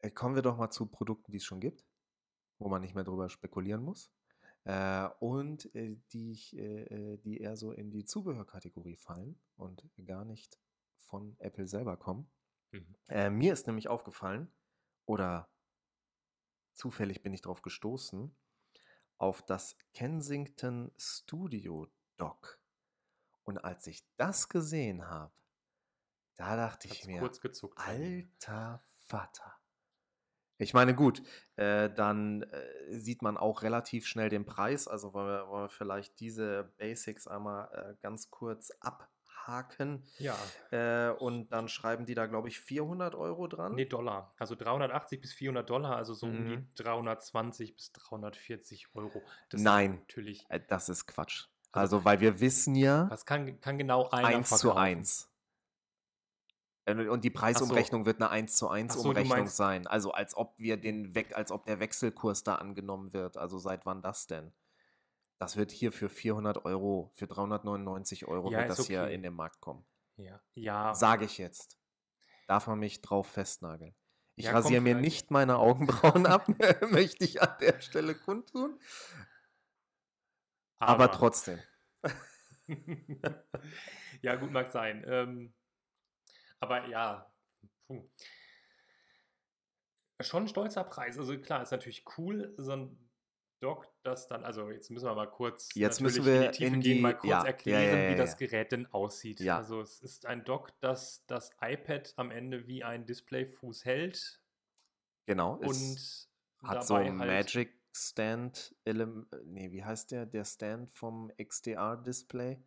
äh, kommen wir doch mal zu Produkten, die es schon gibt, wo man nicht mehr drüber spekulieren muss. Äh, und äh, die, ich, äh, äh, die eher so in die Zubehörkategorie fallen und gar nicht von Apple selber kommen. Mhm. Äh, mir ist nämlich aufgefallen, oder zufällig bin ich drauf gestoßen, auf das Kensington Studio Dock. Und als ich das gesehen habe, da dachte ich Hat's bei mir. alter Vater. Ich meine, gut, äh, dann äh, sieht man auch relativ schnell den Preis. Also wollen wir, wollen wir vielleicht diese Basics einmal äh, ganz kurz abhaken. Ja, Äh, und dann schreiben die da, glaube ich, 400 Euro dran. nee, Dollar. Also 380 bis 400 Dollar, also so um die Mhm. 320 bis 340 Euro. Das Nein. Natürlich. Äh, Das ist Quatsch. Also- Also, weil wir wissen ja, Was kann, kann genau einer 1 zu verkaufen? 1. Äh, Und die Preisumrechnung wird eine 1 zu 1 Ach so, Umrechnung sein. Also als ob wir den weg, als ob der Wechselkurs da angenommen wird. Also seit wann das denn? Das wird hier für 400 Euro, für 399 Euro Ja, wird das hier okay. in den Markt kommen. Ja, ja. Sage ich jetzt. Darf man mich drauf festnageln. Ich Ja, rasiere mir nicht meine Augenbrauen ab, möchte ich an der Stelle kundtun. Aber, trotzdem. ja, gut, mag sein. Ähm, aber ja, puh. schon ein stolzer Preis. Also klar, ist natürlich cool, so ein Dock, das dann, also jetzt müssen wir mal kurz Jetzt müssen wir in die Tiefe in gehen, die- mal kurz ja, erklären, ja, ja, wie das. Gerät denn aussieht. Ja. Also es ist ein Dock, das das iPad am Ende wie ein Displayfuß hält Genau. Und hat so ein halt, Magic Stand, Element, nee, wie heißt der? Der Stand vom XDR-Display?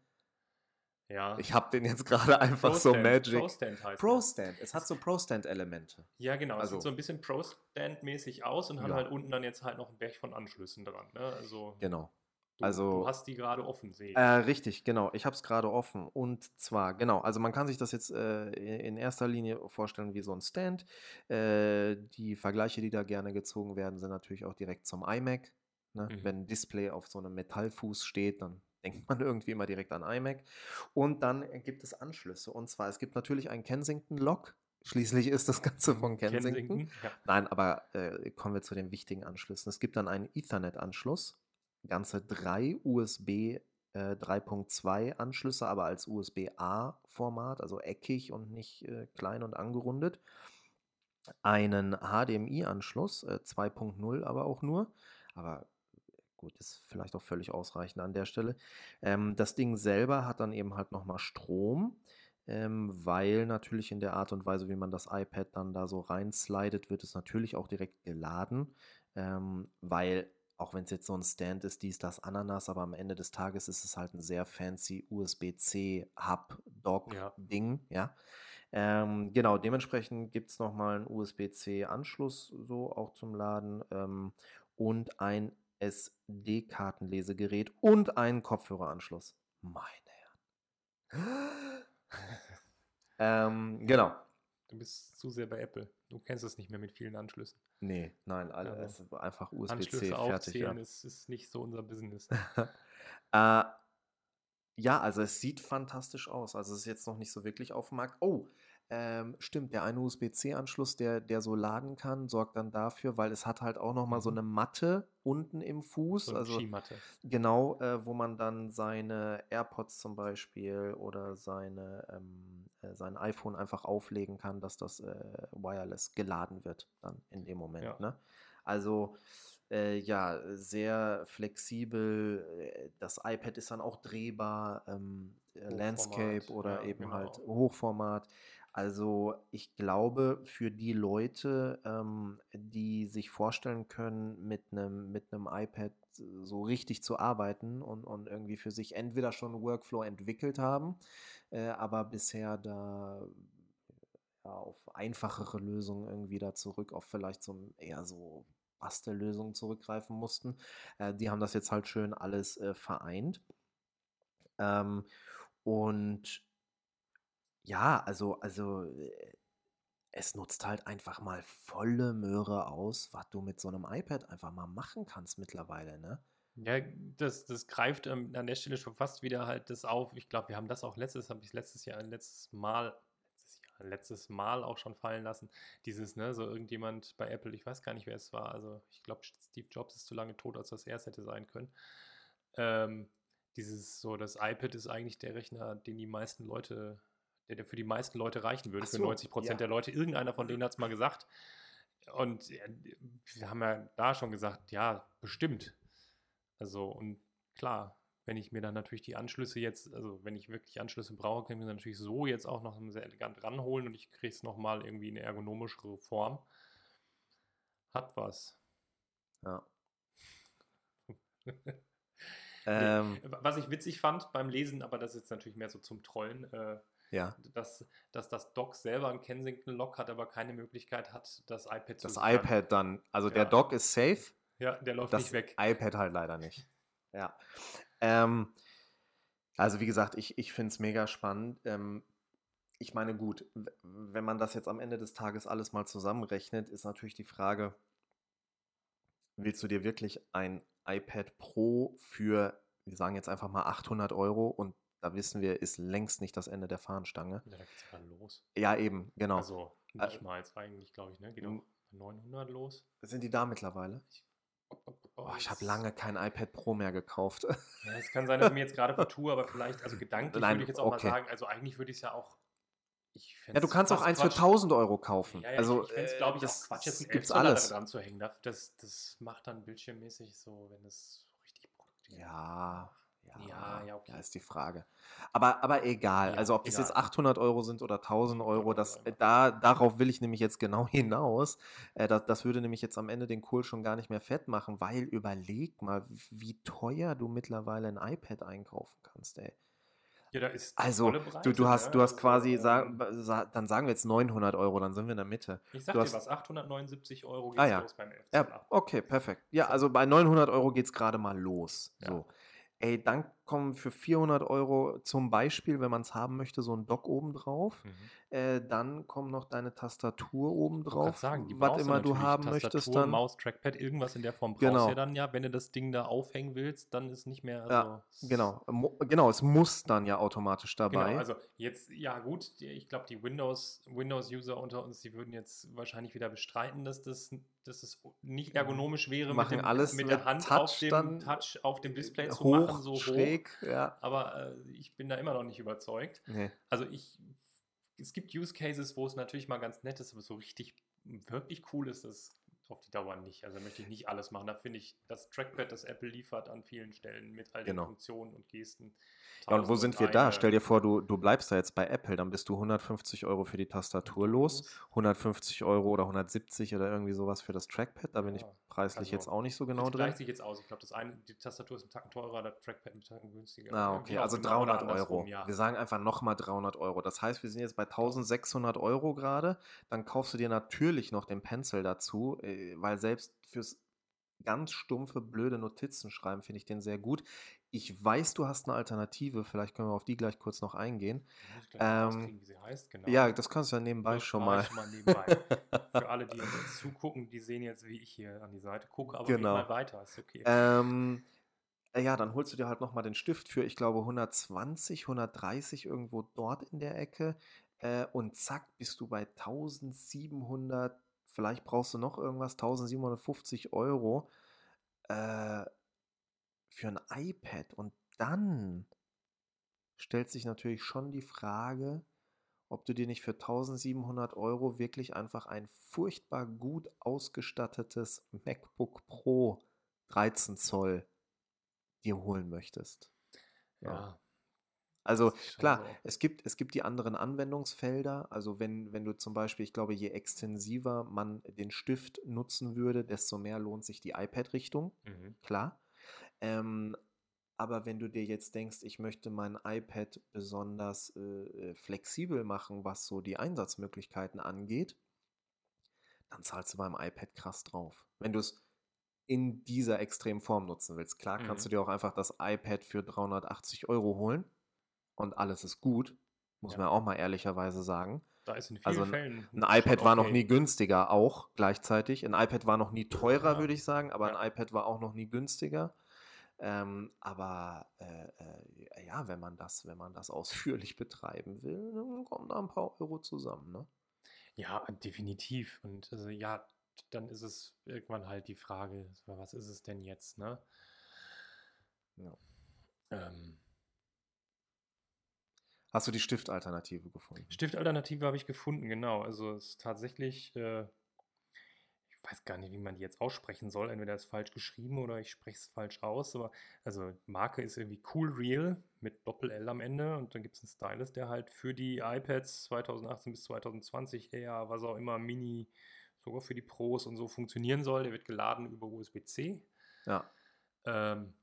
Ja, Ich habe den jetzt gerade einfach so ProStand- Magic. ProStand heißt Pro der. Stand. Es hat so Pro Stand-Elemente. Ja, genau. Es Also- sieht so ein bisschen Pro-Stand-mäßig aus und hat Ja. halt unten dann jetzt halt noch einen Berg von Anschlüssen dran. Ne? Also, Genau. du, also- du hast die gerade offen, sehe ich. Äh, richtig, genau. Ich habe es gerade offen. Und zwar, genau, also man kann sich das jetzt äh, in erster Linie vorstellen wie so ein Stand. Äh, die Vergleiche, die da gerne gezogen werden, sind natürlich auch direkt zum iMac. Ne? Mhm. Wenn ein Display auf so einem Metallfuß steht, dann denkt man irgendwie immer direkt an iMac. Und dann äh, gibt es Anschlüsse. Und zwar, es gibt natürlich einen Kensington-Lock. Schließlich ist das Ganze von Kensington. Ja. Nein, aber äh, kommen wir zu den wichtigen Anschlüssen. Es gibt dann einen Ethernet-Anschluss, ganze drei USB äh, 3.2 Anschlüsse, aber als USB-A-Format, also eckig und nicht äh, klein und angerundet. Einen HDMI-Anschluss, äh, 2.0 aber auch nur. Aber gut, ist vielleicht auch völlig ausreichend an der Stelle. Ähm, das Ding selber hat dann eben halt nochmal Strom ähm, weil natürlich in der Art und Weise, wie man das iPad dann da so reinslidet, wird es natürlich auch direkt geladen, ähm, weil auch wenn es jetzt so ein Stand ist, dies, das, Ananas, aber am Ende des Tages ist es halt ein sehr fancy USB-C-Hub-Dock-Ding, ja. Ähm, genau, dementsprechend gibt es nochmal einen USB-C-Anschluss so auch zum Laden ähm, und ein SD-Kartenlesegerät und einen Kopfhöreranschluss. Meine Herren. ähm, genau. Du bist zu sehr bei Apple. Du kennst es nicht mehr mit vielen Anschlüssen. Nee, nein, alle, Also, einfach USB-C, Anschlüsse fertig. Ja. aufzählen ist, ist nicht so unser Business. äh, ja, also es sieht fantastisch aus. Also es ist jetzt noch nicht so wirklich auf dem Markt. Oh, Ähm, stimmt, der eine USB-C-Anschluss, der, der so laden kann, sorgt dann dafür, weil es hat halt auch nochmal so Mhm. eine Matte unten im Fuß, So eine also Skimatte. genau, äh, wo man dann seine AirPods zum Beispiel oder seine, ähm, äh, sein iPhone einfach auflegen kann, dass das äh, wireless geladen wird dann in dem Moment. Ja. Ne? Also äh, ja, sehr flexibel. äh, Das iPad ist dann auch drehbar, ähm, äh, Landscape oder ja, eben halt genau. Hochformat. Also ich glaube, für die Leute, ähm, die sich vorstellen können, mit einem mit iPad so richtig zu arbeiten und, und irgendwie für sich entweder schon einen Workflow entwickelt haben, äh, aber bisher da ja, auf einfachere Lösungen irgendwie da zurück, auf vielleicht so eher so Bastellösungen zurückgreifen mussten. Äh, die haben das jetzt halt schön alles äh, vereint. Ähm, und ja, also, also äh, es nutzt halt einfach mal volle Möhre aus, was du mit so einem iPad einfach mal machen kannst mittlerweile, ne? Ja, das, das greift ähm, an der Stelle schon fast wieder halt das auf. Ich glaube, wir haben das auch letztes, habe ich letztes Jahr, letztes Mal, letztes Jahr, letztes Mal auch schon fallen lassen. Dieses, ne, so irgendjemand bei Apple, ich weiß gar nicht, wer es war. Also ich glaube, Steve Jobs ist zu lange tot, als das er es hätte sein können. Ähm, dieses so, das iPad ist eigentlich der Rechner, den die meisten Leute, der, für die meisten Leute reichen würde, Ach für so, 90 Prozent ja. der Leute. Irgendeiner von denen hat es mal gesagt. Und ja, wir haben ja da schon gesagt, ja, bestimmt. Also, und klar, wenn ich mir dann natürlich die Anschlüsse jetzt, also wenn ich wirklich Anschlüsse brauche, kann ich mir natürlich so jetzt auch noch sehr elegant ranholen und ich kriege es nochmal irgendwie in eine ergonomischere Form. Hat was. Ja. Ähm, Was ich witzig fand beim Lesen, aber das ist jetzt natürlich mehr so zum Trollen, äh, ja. dass, dass das Dock selber ein Kensington-Lock hat, aber keine Möglichkeit hat, das iPad zu Das sichern. iPad dann, also der Ja. Dock ist safe, Ja, der läuft das nicht weg. iPad halt leider nicht. Ja. Ähm, also wie gesagt, ich, ich finde es mega spannend. Ähm, ich meine, gut, wenn man das jetzt am Ende des Tages alles mal zusammenrechnet, ist natürlich die Frage, willst du dir wirklich ein iPad Pro für, wir sagen jetzt einfach mal 800 Euro und da wissen wir, ist längst nicht das Ende der Fahnenstange. Ja, da geht's aber los. Ja, eben, genau. Also Äh, nicht mal jetzt eigentlich, glaube ich, ne? Geht auch bei 900 los. Sind die da mittlerweile? Oh, ich habe lange kein iPad Pro mehr gekauft. Ja, es kann sein, dass ich mir jetzt gerade vertue, aber vielleicht, also gedanklich Nein, würde ich jetzt auch okay. mal sagen, also eigentlich würde ich es ja auch. Ja, du kannst auch eins für Quatsch. 1000 Euro kaufen. Ja, ja, also, ich, fände es, äh, glaube ich, das, auch Quatsch, jetzt einen gibt's 11 Zoller alles. dran zu hängen. Das, das, macht dann bildschirmmäßig so, wenn es so richtig produktiv Ja, ja, Ja, ja, okay. ja, ist die Frage. Aber, aber egal. Ja, also, ob das jetzt egal. 800 Euro sind oder 1000 Euro, das, da, darauf will ich nämlich jetzt genau hinaus. Äh, das, das würde nämlich jetzt am Ende den Kohl schon gar nicht mehr fett machen, weil überleg mal, wie teuer du mittlerweile ein iPad einkaufen kannst, ey. Ja, da ist Also, volle du, Breite, du hast, ne? du hast quasi, sa, ähm, sa, dann sagen wir jetzt 900 Euro, dann sind wir in der Mitte. Ich sag du dir hast- was, 879 Euro Ah, geht's ja. los beim 11 Ja, okay, perfekt. Ja, So. also bei 900 Euro geht es gerade mal los. Ja. So. Ey, dann kommen für 400 Euro zum Beispiel, wenn man es haben möchte, so ein Dock oben drauf. Mhm. Äh, dann kommt noch deine Tastatur oben Ich wollte grad drauf, sagen, die was immer du haben möchtest Tastatur, dann. Maus, Trackpad, irgendwas in der Form brauchst Genau. du ja dann ja. Wenn du das Ding da aufhängen willst, dann ist nicht mehr. Ja, Also, es- Genau, Mo- genau, es muss dann ja automatisch dabei. Genau, also jetzt, ja gut, ich glaube, die Windows, Windows-User unter uns, die würden jetzt wahrscheinlich wieder bestreiten, dass das, dass das nicht ergonomisch wäre, Machen mit, dem, alles mit der Hand Touch auf dem Touch auf dem Display zu hoch, machen, so hoch. schräg, ja. Aber äh, ich bin da immer noch nicht überzeugt. Nee. Also ich, es gibt Use Cases, wo es natürlich mal ganz nett ist, aber so richtig, wirklich cool ist das auf die Dauer nicht. Also möchte ich nicht alles machen. Da finde ich das Trackpad, das Apple liefert an vielen Stellen mit all den Genau. Funktionen und Gesten. Ja, und wo 1000 sind wir da? Stell dir vor, du, du bleibst da jetzt bei Apple, dann bist du 150 Euro für die Tastatur los, 150 Euro oder 170 oder irgendwie sowas für das Trackpad. Da bin ich Ja, preislich jetzt also, auch nicht so genau das drin. gleicht sich jetzt aus. Ich glaube, das eine, die Tastatur ist ein Tacken teurer, der Trackpad ein Tacken günstiger. Ah, okay, auch also immer, oder 300 andersrum, Euro. Ja. Wir sagen einfach nochmal 300 Euro. Das heißt, wir sind jetzt bei 1600 Euro gerade. Dann kaufst du dir natürlich noch den Pencil dazu, äh, weil selbst fürs ganz stumpfe, blöde Notizen schreiben finde ich den sehr gut. Ich weiß, du hast eine Alternative. Vielleicht können wir auf die gleich kurz noch eingehen. Ich Ähm, rauskriegen, wie sie heißt, genau. Ja, das kannst du ja nebenbei Das schon mal. schon mal nebenbei. Für alle, die jetzt zugucken, die sehen jetzt, wie ich hier an die Seite gucke, aber Genau. mal weiter, ist okay. Ähm, äh, ja, dann holst du dir halt nochmal den Stift für, ich glaube, 120, 130 irgendwo dort in der Ecke. äh, und zack, bist du bei 1700, vielleicht brauchst du noch irgendwas, 1750 Euro äh, für ein iPad. Und dann stellt sich natürlich schon die Frage, ob du dir nicht für 1700 Euro wirklich einfach ein furchtbar gut ausgestattetes MacBook Pro 13 Zoll dir holen möchtest. Ja. ja. Also klar, so. es, gibt, es gibt die anderen Anwendungsfelder. Also wenn, wenn du zum Beispiel, ich glaube, je extensiver man den Stift nutzen würde, desto mehr lohnt sich die iPad-Richtung. Mhm. Klar. Ähm, aber wenn du dir jetzt denkst, ich möchte mein iPad besonders äh, äh, flexibel machen, was so die Einsatzmöglichkeiten angeht, dann zahlst du beim iPad krass drauf. Wenn du es in dieser extremen Form nutzen willst. Klar kannst mhm. du dir auch einfach das iPad für 380 Euro holen und alles ist gut, muss ja. man auch mal ehrlicherweise sagen. Da ist in vielen also Fällen. Ein iPad war noch nie günstiger, auch gleichzeitig. Ein iPad war noch nie teurer, ja. würde ich sagen, aber ja. ein iPad war auch noch nie günstiger. Ähm, aber äh, äh, ja, wenn man das, wenn man das ausführlich betreiben will, dann kommen da ein paar Euro zusammen, ne? Ja, definitiv. Und also, ja, dann ist es irgendwann halt die Frage, was ist es denn jetzt, ne? Ja. Ähm, Hast du die Stiftalternative gefunden? Stiftalternative habe ich gefunden, genau. Also es ist tatsächlich äh, weiß gar nicht, wie man die jetzt aussprechen soll. Entweder ist falsch geschrieben oder ich spreche es falsch aus. Aber also Marke ist irgendwie Cool Real mit Doppel-L am Ende. Und dann gibt es einen Stylus, der halt für die iPads 2018 bis 2020 eher, was auch immer, Mini, sogar für die Pros und so funktionieren soll. Der wird geladen über USB-C. Ja. Ähm,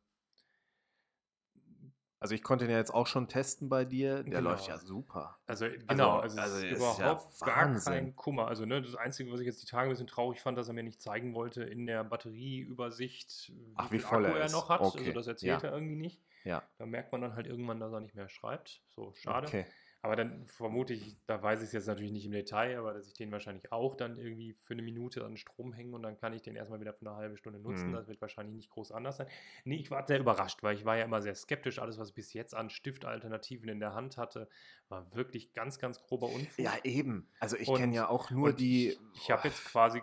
also ich konnte ihn ja jetzt auch schon testen bei dir. Der genau. läuft ja super. Also genau, also, also, also ist überhaupt ja gar kein Kummer. Also ne, das Einzige, was ich jetzt die Tage ein bisschen traurig fand, dass er mir nicht zeigen wollte in der Batterieübersicht, wie, Ach, wie voll Akku er, noch hat. Also okay. Also das erzählt ja. er irgendwie nicht. Ja. Da merkt man dann halt irgendwann, dass er nicht mehr schreibt. So, schade. Okay. Aber dann vermute ich, da weiß ich es jetzt natürlich nicht im Detail, aber dass ich den wahrscheinlich auch dann irgendwie für eine Minute an Strom hängen und dann kann ich den erstmal wieder für eine halbe Stunde nutzen. Mhm. Das wird wahrscheinlich nicht groß anders sein. Nee, ich war sehr überrascht, weil ich war ja immer sehr skeptisch. Alles, was ich bis jetzt an Stiftalternativen in der Hand hatte, war wirklich ganz, ganz grober Unfug. Ja, eben. Also ich kenne ja auch nur die. Ich, ich habe jetzt quasi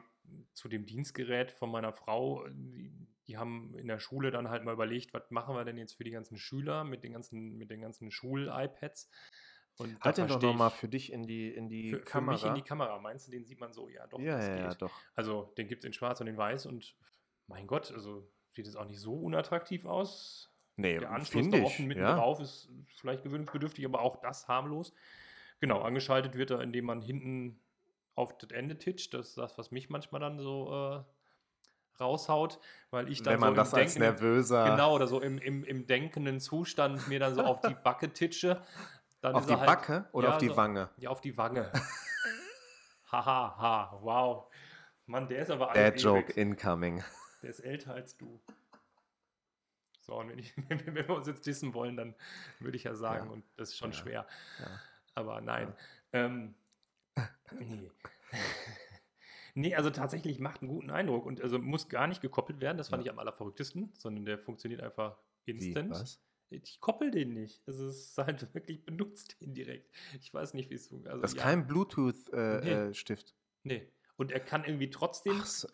zu dem Dienstgerät von meiner Frau, die, die, haben in der Schule dann halt mal überlegt, was machen wir denn jetzt für die ganzen Schüler mit den ganzen, mit den ganzen Schul-iPads. Und halt den doch nochmal für dich in die, in die für, Kamera. Für mich in die Kamera. Meinst du, den sieht man so? Ja, doch. Ja, ja, ja, doch. Also, den gibt es in schwarz und in weiß und mein Gott, also sieht es auch nicht so unattraktiv aus. Nee, Der Anschluss da offen mitten ja. drauf ist vielleicht gewöhnungsbedürftig, aber auch das harmlos. Genau, angeschaltet wird er, indem man hinten auf das Ende titscht. Das ist das, was mich manchmal dann so äh, raushaut, weil ich dann Wenn man so das als nervöser... Genau, oder so im, im, im denkenden Zustand mir dann so auf die Backe titsche. Dann auf die halt, Backe oder ja, auf die so, Wange? Ja, auf die Wange. Haha, ha, wow. Mann, der ist aber Dad Joke incoming. Der ist älter als du. So, und wenn, ich, wenn, wir uns jetzt dissen wollen, dann würde ich ja sagen, ja. und das ist schon ja. schwer. Aber nein. Ähm, nee. nee, also tatsächlich macht einen guten Eindruck und also muss gar nicht gekoppelt werden. Das fand ich am allerverrücktesten, sondern der funktioniert einfach instant. Wie, was? Ich koppel den nicht. Also es ist halt wirklich benutzt den direkt. Ich weiß nicht, wie es funktioniert. Also, das ist ja. kein Bluetooth-Stift. Äh, nee. nee. Und er kann irgendwie trotzdem. So,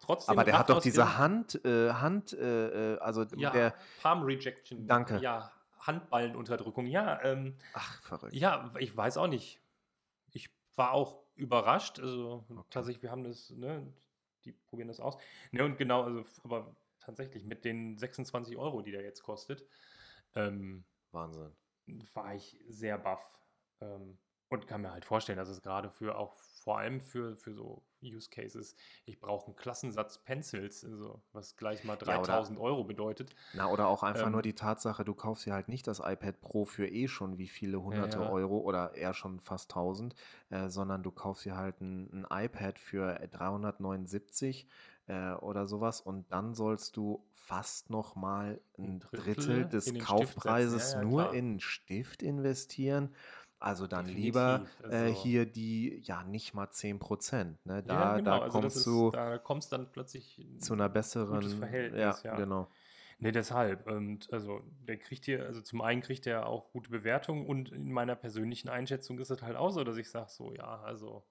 trotzdem Aber der hat doch diese Hand, äh, Hand, äh, äh, also ja, der. Palm Rejection. Danke. Ja, Handballenunterdrückung. Ja. Ähm, Ach, verrückt. Ja, ich weiß auch nicht. Ich war auch überrascht. Also okay. tatsächlich, wir haben das, ne, die probieren das aus. Ne, und genau, also, aber tatsächlich mit den 26 Euro, die der jetzt kostet, ähm, Wahnsinn. War ich sehr baff. Ähm, und kann mir halt vorstellen, dass es gerade für auch vor allem für, für so Use Cases, ich brauche einen Klassensatz Pencils, also was gleich mal 3000 ja, Euro bedeutet. Na, oder auch einfach ähm, nur die Tatsache, du kaufst dir halt nicht das iPad Pro für eh schon wie viele hunderte ja, Euro oder eher schon fast 1000, äh, sondern du kaufst dir halt ein, ein iPad für 379 äh, oder sowas und dann sollst du fast noch mal ein Drittel, Drittel des Kaufpreises ja, ja, nur in einen Stift investieren. Also dann Definitiv. lieber äh, also, hier die, ja, nicht mal 10 Prozent. Ne? Da, ja, genau. da also kommst ist, du da kommst dann plötzlich zu einer besseren Verhältnis. Ja, genau. Ne, deshalb. Und also der kriegt hier, also zum einen kriegt er auch gute Bewertungen und in meiner persönlichen Einschätzung ist es halt auch so, dass ich sage, so, ja, also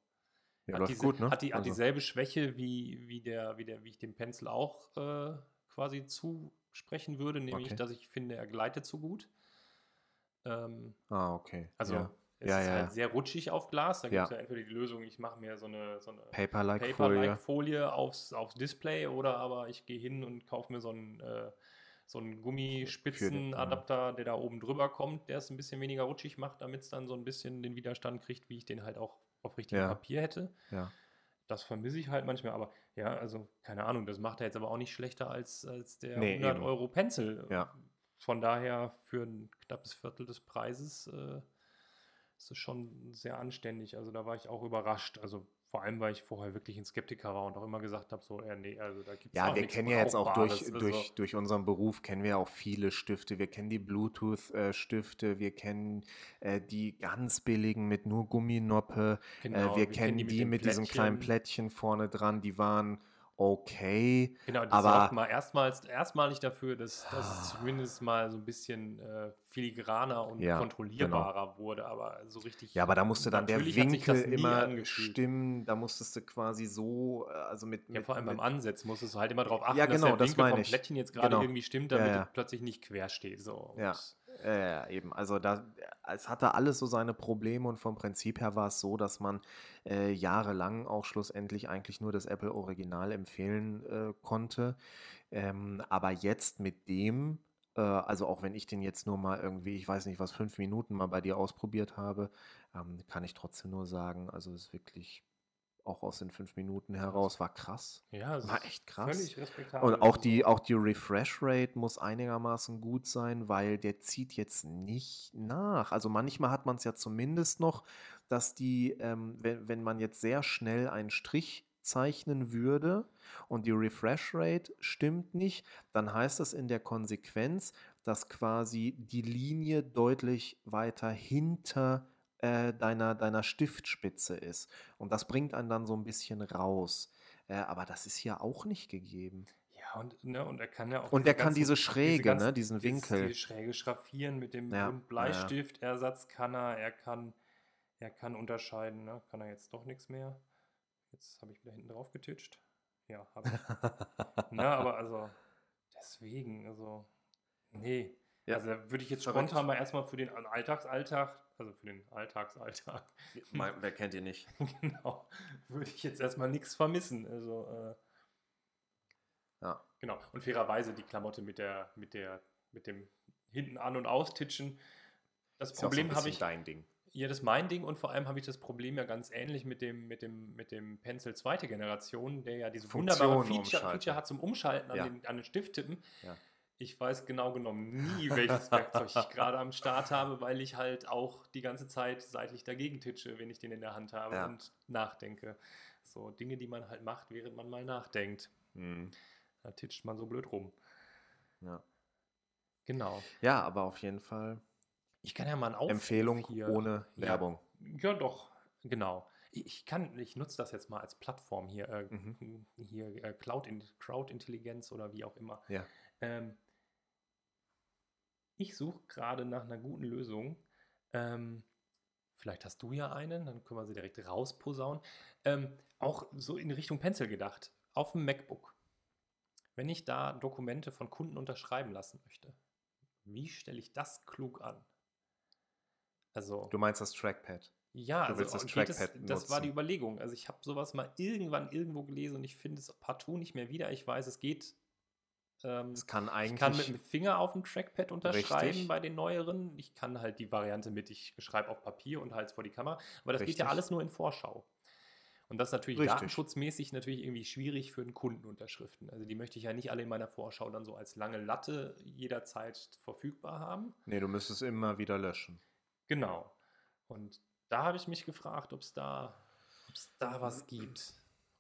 Ja, hat, diese, gut, ne? hat, die, hat Also, dieselbe Schwäche wie, wie der, wie der, wie ich dem Pencil auch äh, quasi zusprechen würde, nämlich, okay. dass ich finde, er gleitet zu gut. Ähm, Ah, okay. also Ja. es Ja, ist ja, halt sehr rutschig auf Glas. Da gibt es ja entweder die Lösung, ich mache mir so eine, so eine Paper-like-Folie. Paper-like-Folie aufs, aufs Display oder aber ich gehe hin und kaufe mir so einen, äh, so einen Gummispitzenadapter, der da oben drüber kommt, der es ein bisschen weniger rutschig macht, damit es dann so ein bisschen den Widerstand kriegt, wie ich den halt auch auf richtigem Ja. Papier hätte. Ja. Das vermisse ich halt manchmal, aber ja, also keine Ahnung, das macht er jetzt aber auch nicht schlechter als, als der Nee, 100 eben. Euro Pencil. Ja. Von daher für ein knappes Viertel des Preises äh, ist es schon sehr anständig. Also da war ich auch überrascht. Also vor allem, weil ich vorher wirklich ein Skeptiker war und auch immer gesagt habe, so, ja, nee, also da gibt es Ja, auch wir kennen ja jetzt auch durch. Also, durch, durch unseren Beruf, kennen wir auch viele Stifte. Wir kennen die Bluetooth-Stifte, wir kennen äh, die ganz billigen mit nur Gumminoppe, genau, äh, wir kennen die dem mit diesem kleinen. Plättchen vorne dran, die waren okay. Genau, die Aber- mal erstmals, erstmalig dafür, dass, dass es zumindest mal so ein bisschen äh, filigraner und Ja, genau. kontrollierbarer wurde, aber so richtig. Ja, aber da musste dann der das Winkel immer angefühlt. stimmen, da musstest du quasi so, äh, also mit, Ja, mit, vor allem beim mit Ansetzen musst du halt immer darauf achten, Ja, dass genau, der das Winkel vom. Plättchen jetzt gerade Genau. irgendwie stimmt, damit ja. du plötzlich nicht quer stehst. So. Ja. Und Ja, eben. Also da, es hatte alles so seine Probleme und vom Prinzip her war es so, dass man äh, jahrelang auch schlussendlich eigentlich nur das Apple Original empfehlen äh, konnte. Ähm, aber jetzt mit dem, äh, also auch wenn ich den jetzt nur mal irgendwie, ich weiß nicht was, fünf Minuten mal bei dir ausprobiert habe, ähm, kann ich trotzdem nur sagen, also es ist wirklich auch aus den fünf Minuten heraus war krass. Ja, es War echt krass. Völlig respektabel. Und auch die, auch die Refresh Rate muss einigermaßen gut sein, weil der zieht jetzt nicht nach. Also manchmal hat man es ja zumindest noch, dass die, ähm, wenn, wenn man jetzt sehr schnell einen Strich zeichnen würde und die Refresh Rate stimmt nicht, dann heißt das in der Konsequenz, dass quasi die Linie deutlich weiter hinter äh, deiner, deiner Stiftspitze ist. Und das bringt einen dann so ein bisschen raus. Äh, aber das ist hier auch nicht gegeben. Ja, und, ne, und er kann ja auch. Und diese er kann ganzen- diese Schräge, ganzen- ne, diesen Winkel. Diese Schräge schraffieren mit dem Ja, ja, ja. Bleistiftersatz kann er. Er kann, er kann unterscheiden. Ne? Kann er jetzt doch nichts mehr. Jetzt habe ich wieder hinten drauf getitscht. Ja, habe ich. Na, aber also, deswegen, also, nee. Ja. Also, da würde ich jetzt spontan mal erstmal für den Alltagsalltag, also für den Alltagsalltag, Wer kennt ihn nicht? genau, würde ich jetzt erstmal nichts vermissen. Also, äh, Ja. Genau. Und fairerweise die Klamotte mit der, mit der, mit dem hinten an- und austitschen. Das Ist auch so Problem habe ich, dein Ding. ja, das ist mein Ding und vor allem habe ich das Problem ja ganz ähnlich mit dem, mit dem, mit dem Pencil zweite Generation, der ja diese wunderbare Funktionen Feature. Feature hat zum Umschalten an, Ja. den, an den Stift tippen. Ja. Ich weiß genau genommen nie, welches Werkzeug ich gerade am Start habe, weil ich halt auch die ganze Zeit seitlich dagegen titsche, wenn ich den in der Hand habe Ja. und nachdenke. So Dinge, die man halt macht, während man mal nachdenkt. Mhm. Da titscht man so blöd rum. Ja. Genau. ja, aber auf jeden Fall Ich kann ja mal einen Aufruf Empfehlung hier. ohne Ja. Werbung. Ja, doch, genau. Ich kann, ich nutze das jetzt mal als Plattform hier, äh, Mhm. hier äh, Cloud, in, Crowd-Intelligenz oder wie auch immer. Ja. Ähm, ich suche gerade nach einer guten Lösung. Ähm, vielleicht hast du ja einen, dann können wir sie direkt rausposaunen. Ähm, auch so in Richtung Pencil gedacht. Auf dem MacBook. Wenn ich da Dokumente von Kunden unterschreiben lassen möchte, wie stelle ich das klug an? Also, Du meinst das Trackpad. ja, Du also das geht es, Trackpad das war die. Überlegung. Also ich habe sowas mal irgendwann irgendwo gelesen und ich finde es partout nicht mehr wieder. Ich weiß, es geht. Ähm, Es kann ich eigentlich. kann mit dem Finger auf dem Trackpad unterschreiben Richtig. bei den neueren. Ich kann halt die Variante mit, ich schreibe auf Papier und halte es vor die Kamera. Aber das geht ja Richtig. alles nur in Vorschau. Und das ist natürlich Richtig. datenschutzmäßig natürlich irgendwie schwierig für einen Kundenunterschriften. Also die möchte ich ja nicht alle in meiner Vorschau dann so als lange Latte jederzeit verfügbar haben. nee, du müsstest immer wieder löschen. Genau. Und da habe ich mich gefragt, ob es da, ob's da was gibt.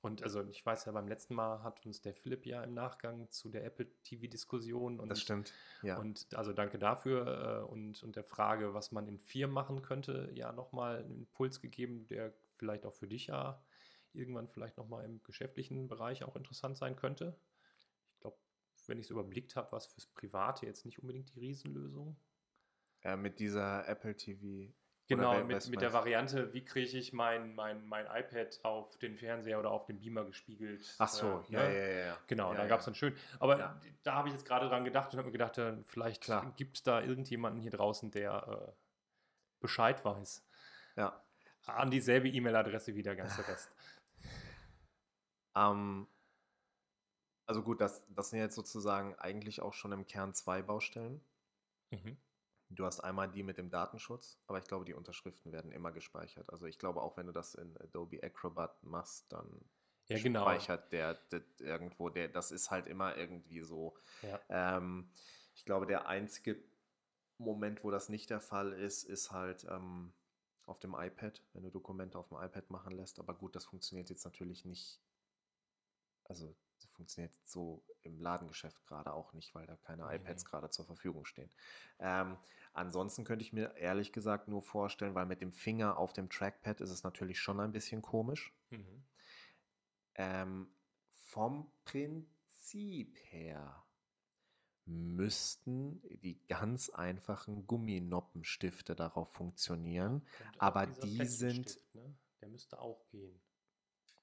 Und also ich weiß ja, beim letzten Mal hat uns der Philipp ja im Nachgang zu der Apple TV-Diskussion und, Das stimmt. Ja. und also danke dafür äh, und, und der Frage, was man in vier machen könnte, ja nochmal einen Impuls gegeben, der vielleicht auch für dich ja irgendwann vielleicht nochmal im geschäftlichen Bereich auch interessant sein könnte. Ich glaube, wenn ich es überblickt habe, was fürs Private jetzt nicht unbedingt die Riesenlösung. Äh, mit dieser Apple TV. Genau, mit, mit der Variante, wie kriege ich mein, mein, mein iPad auf den Fernseher oder auf den Beamer gespiegelt. Ach so, äh, ja, ne? ja, ja, ja. Genau, ja, da ja. gab es dann schön. Aber Ja. da habe ich jetzt gerade dran gedacht und habe mir gedacht, äh, vielleicht gibt es da irgendjemanden hier draußen, der äh, Bescheid weiß. Ja. An dieselbe E-Mail-Adresse wie der ganze Rest. Ähm, also gut, das, das sind jetzt sozusagen eigentlich auch schon im Kern zwei Baustellen. Mhm. Du hast einmal die mit dem Datenschutz, aber ich glaube, die Unterschriften werden immer gespeichert. Also ich glaube, auch wenn du das in Adobe Acrobat machst, dann Ja, genau. speichert der, der irgendwo, der, das ist halt immer irgendwie so. Ja. Ähm, ich glaube, der einzige Moment, wo das nicht der Fall ist, ist halt ähm, auf dem iPad, wenn du Dokumente auf dem iPad machen lässt. Aber gut, das funktioniert jetzt natürlich nicht. Also, funktioniert so im Ladengeschäft gerade auch nicht, weil da keine Nee, iPads nee. gerade zur Verfügung stehen. Ähm, ansonsten könnte ich mir ehrlich gesagt nur vorstellen, weil mit dem Finger auf dem Trackpad ist es natürlich schon ein bisschen komisch. Mhm. Ähm, vom Prinzip her müssten die ganz einfachen Gumminopppenstifte darauf funktionieren. Aber die sind- Ne? Der müsste auch gehen.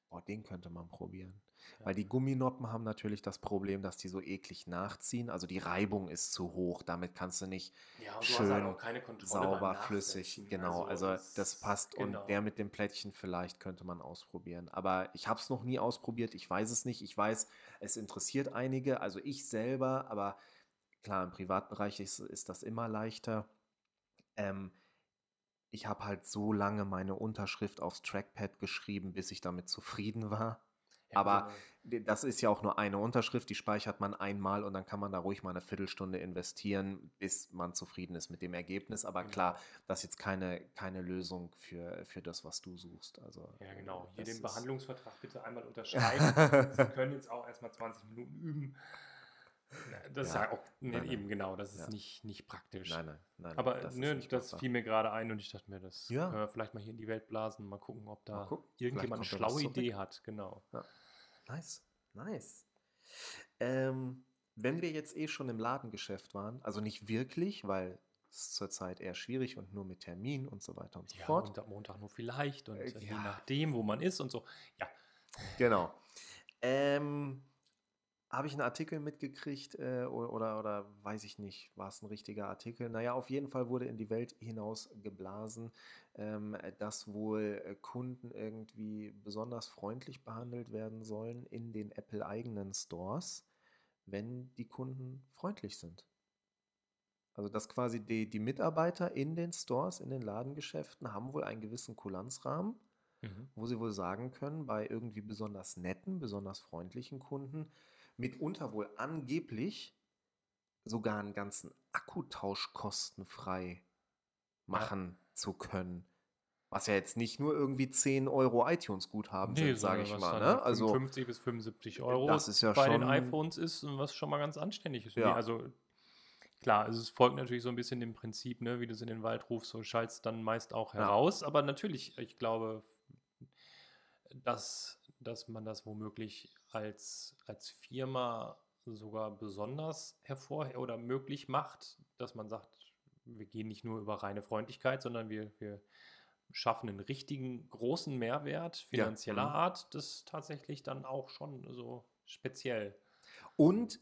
Boah, den könnte man probieren. Ja. Weil die Gumminoppen haben natürlich das Problem, dass die so eklig nachziehen. Also die Reibung ist zu hoch. Damit kannst du nicht ja, schön du halt Kontrolle beim sauber, flüssig. Nachsetzen. Genau, also, das, passt. genau. Und der mit dem Plättchen vielleicht könnte man ausprobieren. Aber ich habe es noch nie ausprobiert. Ich weiß es nicht. Ich weiß, es interessiert einige. Also ich selber, aber klar, im Privatbereich ist, ist das immer leichter. Ähm, ich habe halt so lange meine Unterschrift aufs Trackpad geschrieben, bis ich damit zufrieden war. Ja, aber genau. Das ist ja auch nur eine Unterschrift, die speichert man einmal und dann kann man da ruhig mal eine Viertelstunde investieren, bis man zufrieden ist mit dem Ergebnis. Aber Genau. klar, das ist jetzt keine, keine Lösung für, für das, was du suchst. Also, Ja, genau. Hier den Behandlungsvertrag bitte einmal unterschreiben. Sie können jetzt auch erstmal 20 Minuten üben. Das ist Ja. ja auch, nee, Nein, nein. eben genau, das ist Ja. nicht, nicht praktisch. Nein, nein, nein. Aber das ne, das fiel mir gerade ein und ich dachte mir, das Ja. können wir vielleicht mal hier in die Welt blasen, mal gucken, ob da gucken, irgendjemand eine schlaue. Idee hat. Genau. Nice, nice. Ähm, wenn wir jetzt eh schon im Ladengeschäft waren, also nicht wirklich, weil es zurzeit eher schwierig und nur mit Termin und so weiter und so Ja, fort. am Montag nur vielleicht und Äh, äh, je ja. nachdem, wo man ist und so. Ja, Genau. Ähm, habe ich einen Artikel mitgekriegt äh, oder, oder weiß ich nicht, war es ein richtiger Artikel? Naja, auf jeden Fall wurde in die Welt hinaus geblasen, ähm, dass wohl äh, Kunden irgendwie besonders freundlich behandelt werden sollen in den Apple-eigenen Stores, wenn die Kunden freundlich sind. Also dass quasi die, die Mitarbeiter in den Stores, in den Ladengeschäften haben wohl einen gewissen Kulanzrahmen mhm. wo sie wohl sagen können, bei irgendwie besonders netten, besonders freundlichen Kunden, mitunter wohl angeblich sogar einen ganzen Akkutausch kostenfrei machen zu können. Was ja jetzt nicht nur irgendwie 10 Euro iTunes-Guthaben sind, sage sondern ich mal. Ne? Also, 50 bis 75 Euro das ist ja bei den schon- iPhones ist und was schon mal ganz anständig ist. Ja. Nee, Also klar, also es folgt natürlich so ein bisschen dem Prinzip, ne, wie du es in den Wald rufst, so schallst dann meist auch Ja. heraus. Aber natürlich, ich glaube, dass, dass man das womöglich als, als Firma sogar besonders hervor oder möglich macht, dass man sagt, wir gehen nicht nur über reine Freundlichkeit, sondern wir, wir schaffen einen richtigen großen Mehrwert Ja, finanzieller mhm. Art, das ist tatsächlich dann auch schon so speziell. Und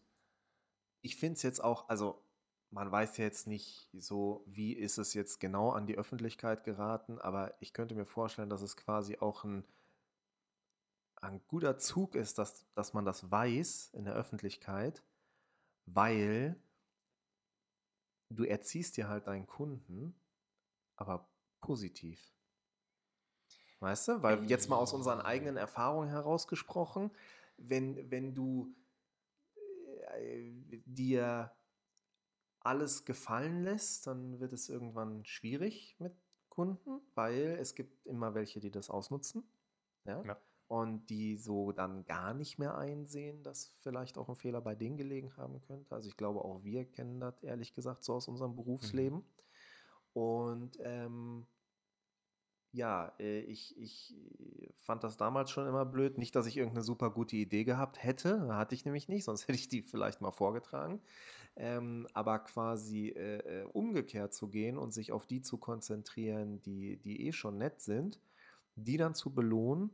ich finde es jetzt auch, also man weiß ja jetzt nicht so, wie ist es jetzt genau an die Öffentlichkeit geraten, aber ich könnte mir vorstellen, dass es quasi auch ein, ein guter Zug ist, dass, dass man das weiß in der Öffentlichkeit, weil du erziehst dir halt deinen Kunden, aber positiv. Weißt du? Weil jetzt mal aus unseren eigenen Erfahrungen herausgesprochen, wenn, wenn du äh, dir alles gefallen lässt, dann wird es irgendwann schwierig mit Kunden, weil es gibt immer welche, die das ausnutzen. Ja? Ja. Und die so dann gar nicht mehr einsehen, dass vielleicht auch ein Fehler bei denen gelegen haben könnte. Also ich glaube, auch wir kennen das ehrlich gesagt so aus unserem Berufsleben. Und ähm, ja, äh, ich, ich fand das damals schon immer blöd. Nicht, dass ich irgendeine super gute Idee gehabt hätte, hatte ich nämlich nicht, sonst hätte ich die vielleicht mal vorgetragen. Ähm, aber quasi äh, äh, umgekehrt zu gehen und sich auf die zu konzentrieren, die, die eh schon nett sind, die dann zu belohnen,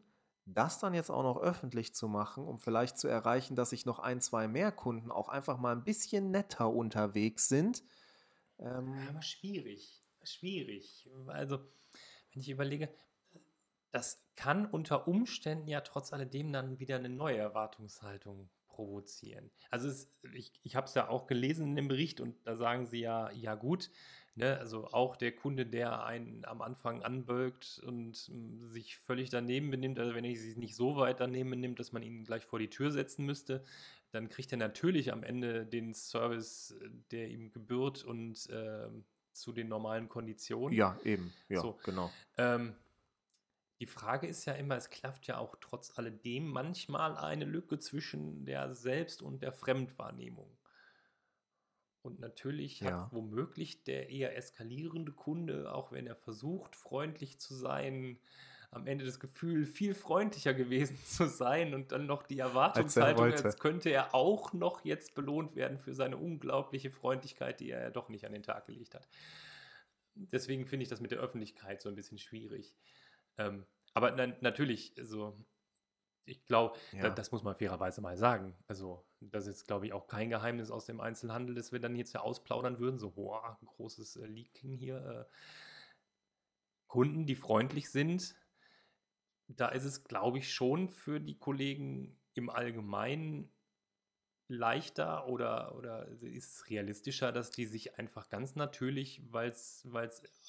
das dann jetzt auch noch öffentlich zu machen, um vielleicht zu erreichen, dass sich noch ein, zwei mehr Kunden auch einfach mal ein bisschen netter unterwegs sind. Ähm, aber schwierig, schwierig. Also wenn ich überlege, das kann unter Umständen ja trotz alledem dann wieder eine neue Erwartungshaltung provozieren. Also es, ich, ich habe es ja auch gelesen in dem Bericht und da sagen sie ja, ja gut, ne, also auch der Kunde, der einen am Anfang anbölkt und m, sich völlig daneben benimmt, also wenn er sich nicht so weit daneben benimmt, dass man ihn gleich vor die Tür setzen müsste, dann kriegt er natürlich am Ende den Service, der ihm gebührt und äh, zu den normalen Konditionen. Ja, eben, ja, so. genau. Ähm, die Frage ist ja immer, es klafft ja auch trotz alledem manchmal eine Lücke zwischen der Selbst- und der Fremdwahrnehmung. Und natürlich hat ja. womöglich der eher eskalierende Kunde, auch wenn er versucht, freundlich zu sein, am Ende das Gefühl, viel freundlicher gewesen zu sein und dann noch die Erwartungshaltung, als, als könnte er auch noch jetzt belohnt werden für seine unglaubliche Freundlichkeit, die er ja doch nicht an den Tag gelegt hat. Deswegen finde ich das mit der Öffentlichkeit so ein bisschen schwierig. Ähm, aber na, natürlich, also ich glaube, ja. da, das muss man fairerweise mal sagen. Also, das ist, glaube ich, auch kein Geheimnis aus dem Einzelhandel, dass wir dann jetzt ja ausplaudern würden, so, boah, großes äh, Leaking hier. Äh, Kunden, die freundlich sind, da ist es, glaube ich, schon für die Kollegen im Allgemeinen leichter oder, oder ist es realistischer, dass die sich einfach ganz natürlich, weil es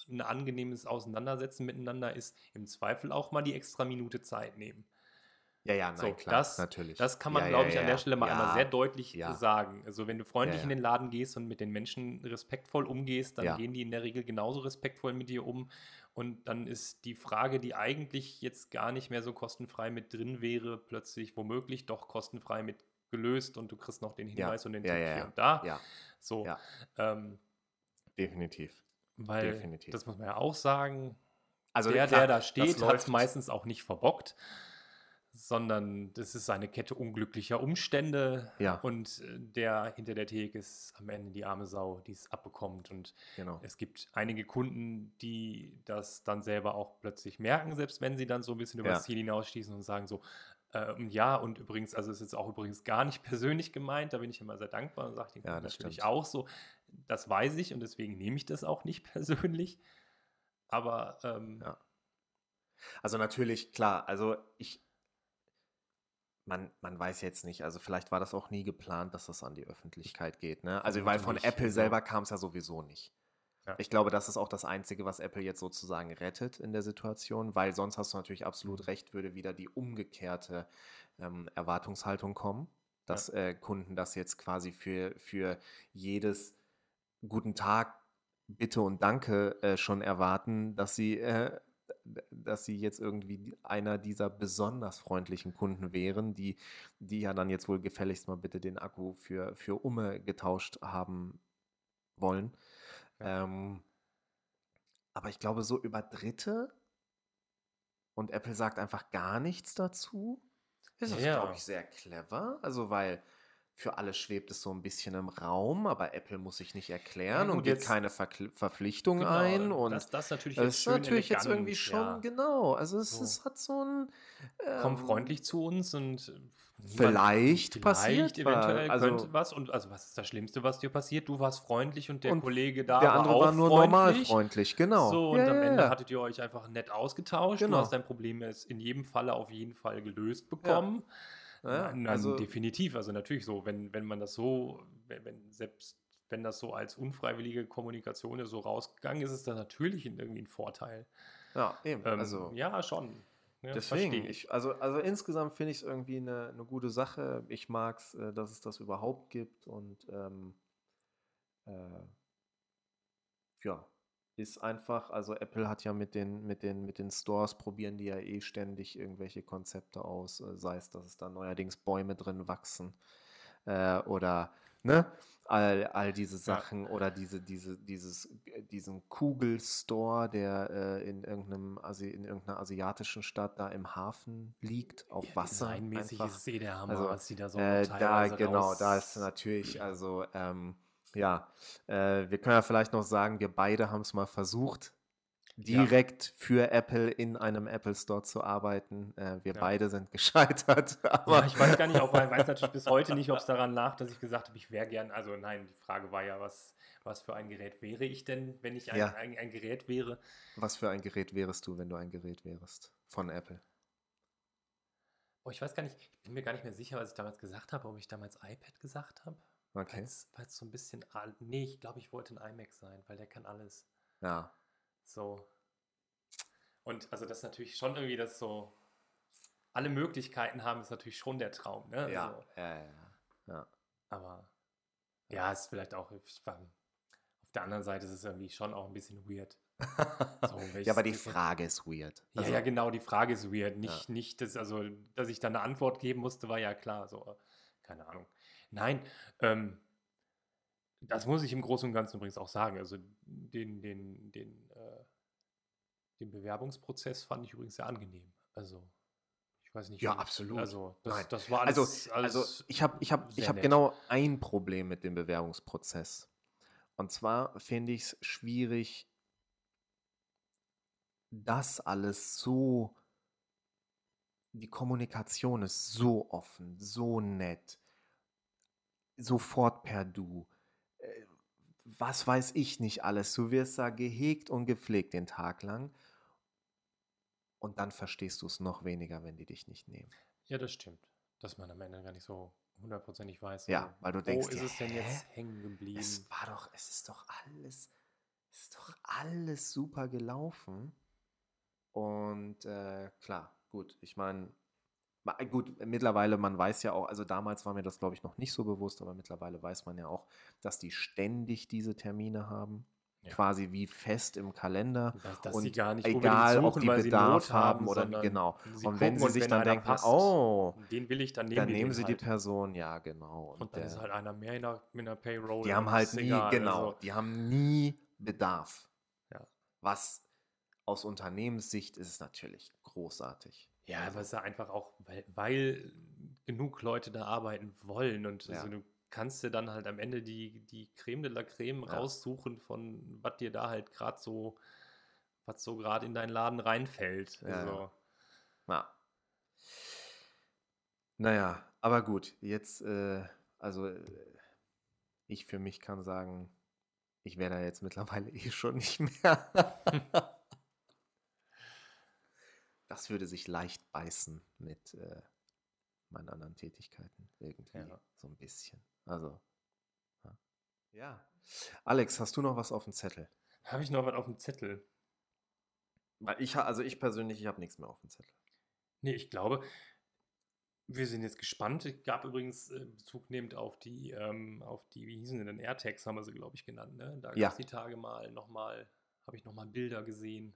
ein angenehmes Auseinandersetzen miteinander ist, im Zweifel auch mal die extra Minute Zeit nehmen. Ja, ja, nein, so, klar, das, natürlich. Das kann man, ja, glaube ja, ich, an der Stelle mal einmal sehr deutlich sagen. Also wenn du freundlich in den Laden gehst und mit den Menschen respektvoll umgehst, dann gehen die in der Regel genauso respektvoll mit dir um. Und dann ist die Frage, die eigentlich jetzt gar nicht mehr so kostenfrei mit drin wäre, plötzlich womöglich doch kostenfrei mit gelöst und du kriegst noch den Hinweis ja. und den ja, Tipp ja, hier und da. Ja. So. Ähm, Definitiv. Weil, Definitiv. das muss man ja auch sagen, also der, klar, der da steht, hat es meistens auch nicht verbockt sondern das ist eine Kette unglücklicher Umstände ja. und äh, der hinter der Theke ist am Ende die arme Sau, die es abbekommt. Und genau. es gibt einige Kunden, die das dann selber auch plötzlich merken, selbst wenn sie dann so ein bisschen über ja. das Ziel hinausschießen und sagen so, ähm, ja, und übrigens, also es ist jetzt auch übrigens gar nicht persönlich gemeint, da bin ich immer sehr dankbar und sage den ja, natürlich stimmt. auch so, das weiß ich und deswegen nehme ich das auch nicht persönlich. Aber ähm, ja. Also natürlich, klar, also ich, man, man weiß jetzt nicht, also vielleicht war das auch nie geplant, dass das an die Öffentlichkeit geht. Ne? Also, weil von Apple selber kam es ja sowieso nicht. Ja. Ich glaube, das ist auch das Einzige, was Apple jetzt sozusagen rettet in der Situation, weil sonst hast du natürlich absolut mhm. recht, würde wieder die umgekehrte ähm, Erwartungshaltung kommen, dass ja. äh, Kunden das jetzt quasi für, für jedes Guten Tag, Bitte und Danke äh, schon erwarten, dass sie äh, dass sie jetzt irgendwie einer dieser besonders freundlichen Kunden wären, die, die ja dann jetzt wohl gefälligst mal bitte den Akku für, für Umme getauscht haben wollen. Ja. Ähm, aber ich glaube, so über Dritte und Apple sagt einfach gar nichts dazu, ist das, ja. glaube ich, sehr clever. Also, weil für alle schwebt es so ein bisschen im Raum, aber Apple muss sich nicht erklären ja, und geht keine Ver Verpflichtung genau, ein. Und das, das natürlich ist natürlich jetzt irgendwie schon, ja. genau. Also es, so. es hat so ein. Ähm, Komm freundlich zu uns und vielleicht, vielleicht passiert eventuell also, könnte was. Und also was ist das Schlimmste, was dir passiert? Du warst freundlich und der und Kollege da der andere war, war nur freundlich. normal freundlich, genau. So, und ja, am Ende hattet ihr euch einfach nett ausgetauscht. Genau. Du hast dein Problem jetzt in jedem Falle auf jeden Fall gelöst bekommen. Ja. Ja, Nein, also definitiv. Also natürlich so, wenn, wenn man das so, wenn, wenn, selbst wenn das so als unfreiwillige Kommunikation so rausgegangen ist, ist das natürlich irgendwie ein Vorteil. Ja, eben. Ähm, also, ja, schon. Ja, deswegen, ich, also, also insgesamt finde ich es irgendwie eine, eine gute Sache. Ich mag es, äh, dass es das überhaupt gibt und ähm, äh, ja, ist einfach, also Apple hat ja mit den, mit den, mit den Stores probieren die ja eh ständig irgendwelche Konzepte aus, äh, sei es, dass es da neuerdings Bäume drin wachsen äh, oder ne? All, all diese Sachen ja. oder diese, diese, dieses, äh, diesen Kugelstore, der äh, in, irgendeinem Asi in irgendeiner asiatischen Stadt da im Hafen liegt, auf Wasser. Designmäßig ist eh der Hammer, also, was die da so äh, Da, genau, da ist natürlich, also, ähm, ja, äh, wir können ja vielleicht noch sagen, wir beide haben es mal versucht, direkt ja. für Apple in einem Apple Store zu arbeiten. Äh, wir ja. beide sind gescheitert. ja, ich weiß gar nicht, ob ich weiß natürlich bis heute nicht, ob es daran lag, dass ich gesagt habe, ich wäre gern. Also nein, die Frage war ja, was, was für ein Gerät wäre ich denn, wenn ich ein, ein, ein Gerät wäre? Was für ein Gerät wärest du, wenn du ein Gerät wärst von Apple? Oh, ich weiß gar nicht, ich bin mir gar nicht mehr sicher, was ich damals gesagt habe, ob ich damals iPad gesagt habe. Okay. Weil es so ein bisschen. Nee, ich glaube, ich wollte ein iMac sein, weil der kann alles. Ja. So. Und also das ist natürlich schon irgendwie das so, alle Möglichkeiten haben, ist natürlich schon der Traum. Ne? Ja, also, ja, ja, ja. Aber ja, ist vielleicht auch, auf der anderen Seite ist es irgendwie schon auch ein bisschen weird. So, ja, aber die Frage ist weird. Also, ja, ja, genau, die Frage ist weird. Nicht, ja. nicht dass, also, dass ich da eine Antwort geben musste, war ja klar. So, keine Ahnung. Nein, ähm, das muss ich im Großen und Ganzen übrigens auch sagen. Also den, den, den, äh, den Bewerbungsprozess fand ich übrigens sehr angenehm. Also ich weiß nicht. Ja, absolut. Also das, das war alles, also, alles also ich habe ich hab, ich hab genau ein Problem mit dem Bewerbungsprozess. Und zwar finde ich es schwierig, das alles so, die Kommunikation ist so offen, so nett, sofort per Du was weiß ich nicht alles. Du wirst da gehegt und gepflegt den Tag lang. Und dann verstehst du es noch weniger, wenn die dich nicht nehmen. Ja, das stimmt. Dass man am Ende gar nicht so hundertprozentig weiß. Ja, weil du denkst, wo ist es denn jetzt hängen geblieben? Es war doch, es ist doch alles, es ist doch alles super gelaufen. Und äh, klar, gut, ich meine, Gut, mittlerweile, man weiß ja auch, also damals war mir das, glaube ich, noch nicht so bewusst, aber mittlerweile weiß man ja auch, dass die ständig diese Termine haben. Ja. Quasi wie fest im Kalender. Dass, dass und gar nicht egal, suchen, ob die Bedarf haben oder genau. Und wenn sie sich dann denken, passt, oh, den will ich, dann nehmen, dann nehmen sie halt. die Person, ja, genau. Und, und dann der, ist halt einer mehr in der, in der Payroll. Die haben halt nie, egal, genau, also. die haben nie Bedarf. Ja. Was aus Unternehmenssicht ist es natürlich großartig. Ja, aber es ist ja einfach auch, weil, weil genug Leute da arbeiten wollen und ja. also du kannst dir dann halt am Ende die, die Creme de la Creme ja. raussuchen von was dir da halt gerade so, was so gerade in deinen Laden reinfällt. Ja, also. ja. Naja, aber gut, jetzt, äh, also äh, ich für mich kann sagen, ich wäre da jetzt mittlerweile eh schon nicht mehr. das würde sich leicht beißen mit äh, meinen anderen Tätigkeiten irgendwie ja. so ein bisschen. Also ja. ja. Alex, hast du noch was auf dem Zettel? Habe ich noch was auf dem Zettel? Weil ich also ich persönlich, ich habe nichts mehr auf dem Zettel. Nee, ich glaube, wir sind jetzt gespannt. Es gab übrigens äh, Bezug nehmend auf die, ähm, auf die, wie hießen denn AirTags, haben wir sie, glaube ich, genannt. Ne? Da gab es die Tage mal nochmal, habe ich nochmal Bilder gesehen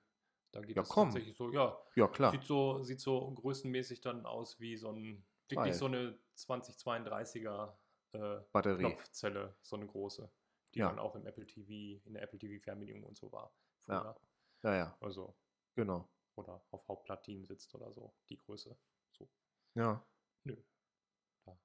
da geht ja, es komm. tatsächlich so, ja. Ja, klar. Sieht so, sieht so größenmäßig dann aus wie so ein, wirklich so eine 2032er äh, Batterie. Knopfzelle, so eine große, die ja. dann auch im Apple TV, in der Apple TV Fernbedienung und so war. Früher. Ja. ja, ja. Also. Genau. Oder auf Hauptplatinen sitzt oder so, die Größe. So. Ja. Nö. Da,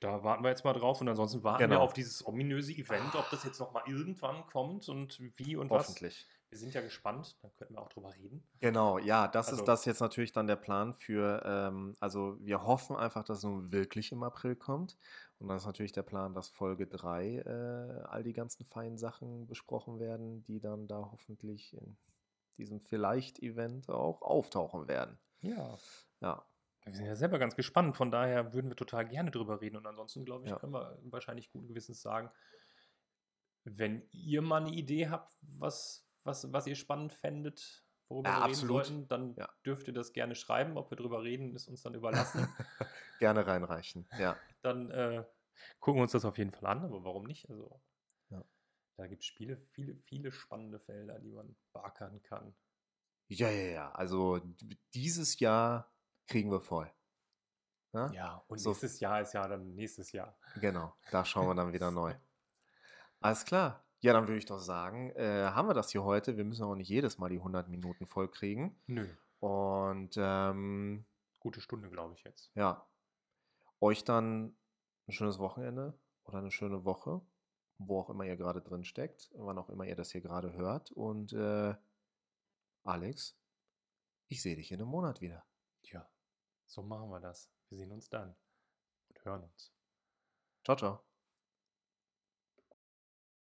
da warten wir jetzt mal drauf und ansonsten warten genau. wir auf dieses ominöse Event, ob das jetzt nochmal irgendwann kommt und wie und Hoffentlich. was. Wir sind ja gespannt, dann könnten wir auch drüber reden. Genau, ja, das also, ist das jetzt natürlich dann der Plan für, ähm, also wir hoffen einfach, dass es nun wirklich im April kommt. Und dann ist natürlich der Plan, dass Folge 3 äh, all die ganzen feinen Sachen besprochen werden, die dann da hoffentlich in diesem Vielleicht-Event auch auftauchen werden. Ja. Ja. Wir sind ja selber ganz gespannt, von daher würden wir total gerne drüber reden. Und ansonsten, glaube ich, ja. können wir wahrscheinlich guten Gewissens sagen, wenn ihr mal eine Idee habt, was, was, was ihr spannend fändet, worüber ja, wir reden absolut. sollten, dann ja. dürft ihr das gerne schreiben. Ob wir drüber reden, ist uns dann überlassen. gerne reinreichen, ja. Dann äh, gucken wir uns das auf jeden Fall an, aber warum nicht? Also, ja. da gibt es Spiele, viele, viele spannende Felder, die man beackern kann. Ja, ja, ja. Also dieses Jahr kriegen wir voll. Ne? Ja, und So, nächstes Jahr ist ja dann nächstes Jahr. genau, da schauen wir dann wieder neu. Alles klar. Ja, dann würde ich doch sagen, äh, haben wir das hier heute. Wir müssen auch nicht jedes Mal die 100 Minuten voll kriegen. Nö, Und ähm, gute Stunde, glaube ich jetzt. ja, euch dann ein schönes Wochenende oder eine schöne Woche, wo auch immer ihr gerade drin steckt, wann auch immer ihr das hier gerade hört. Und äh, Alex, ich sehe dich in einem Monat wieder. Ja, so machen wir das. Wir sehen uns dann und hören uns. Ciao, ciao.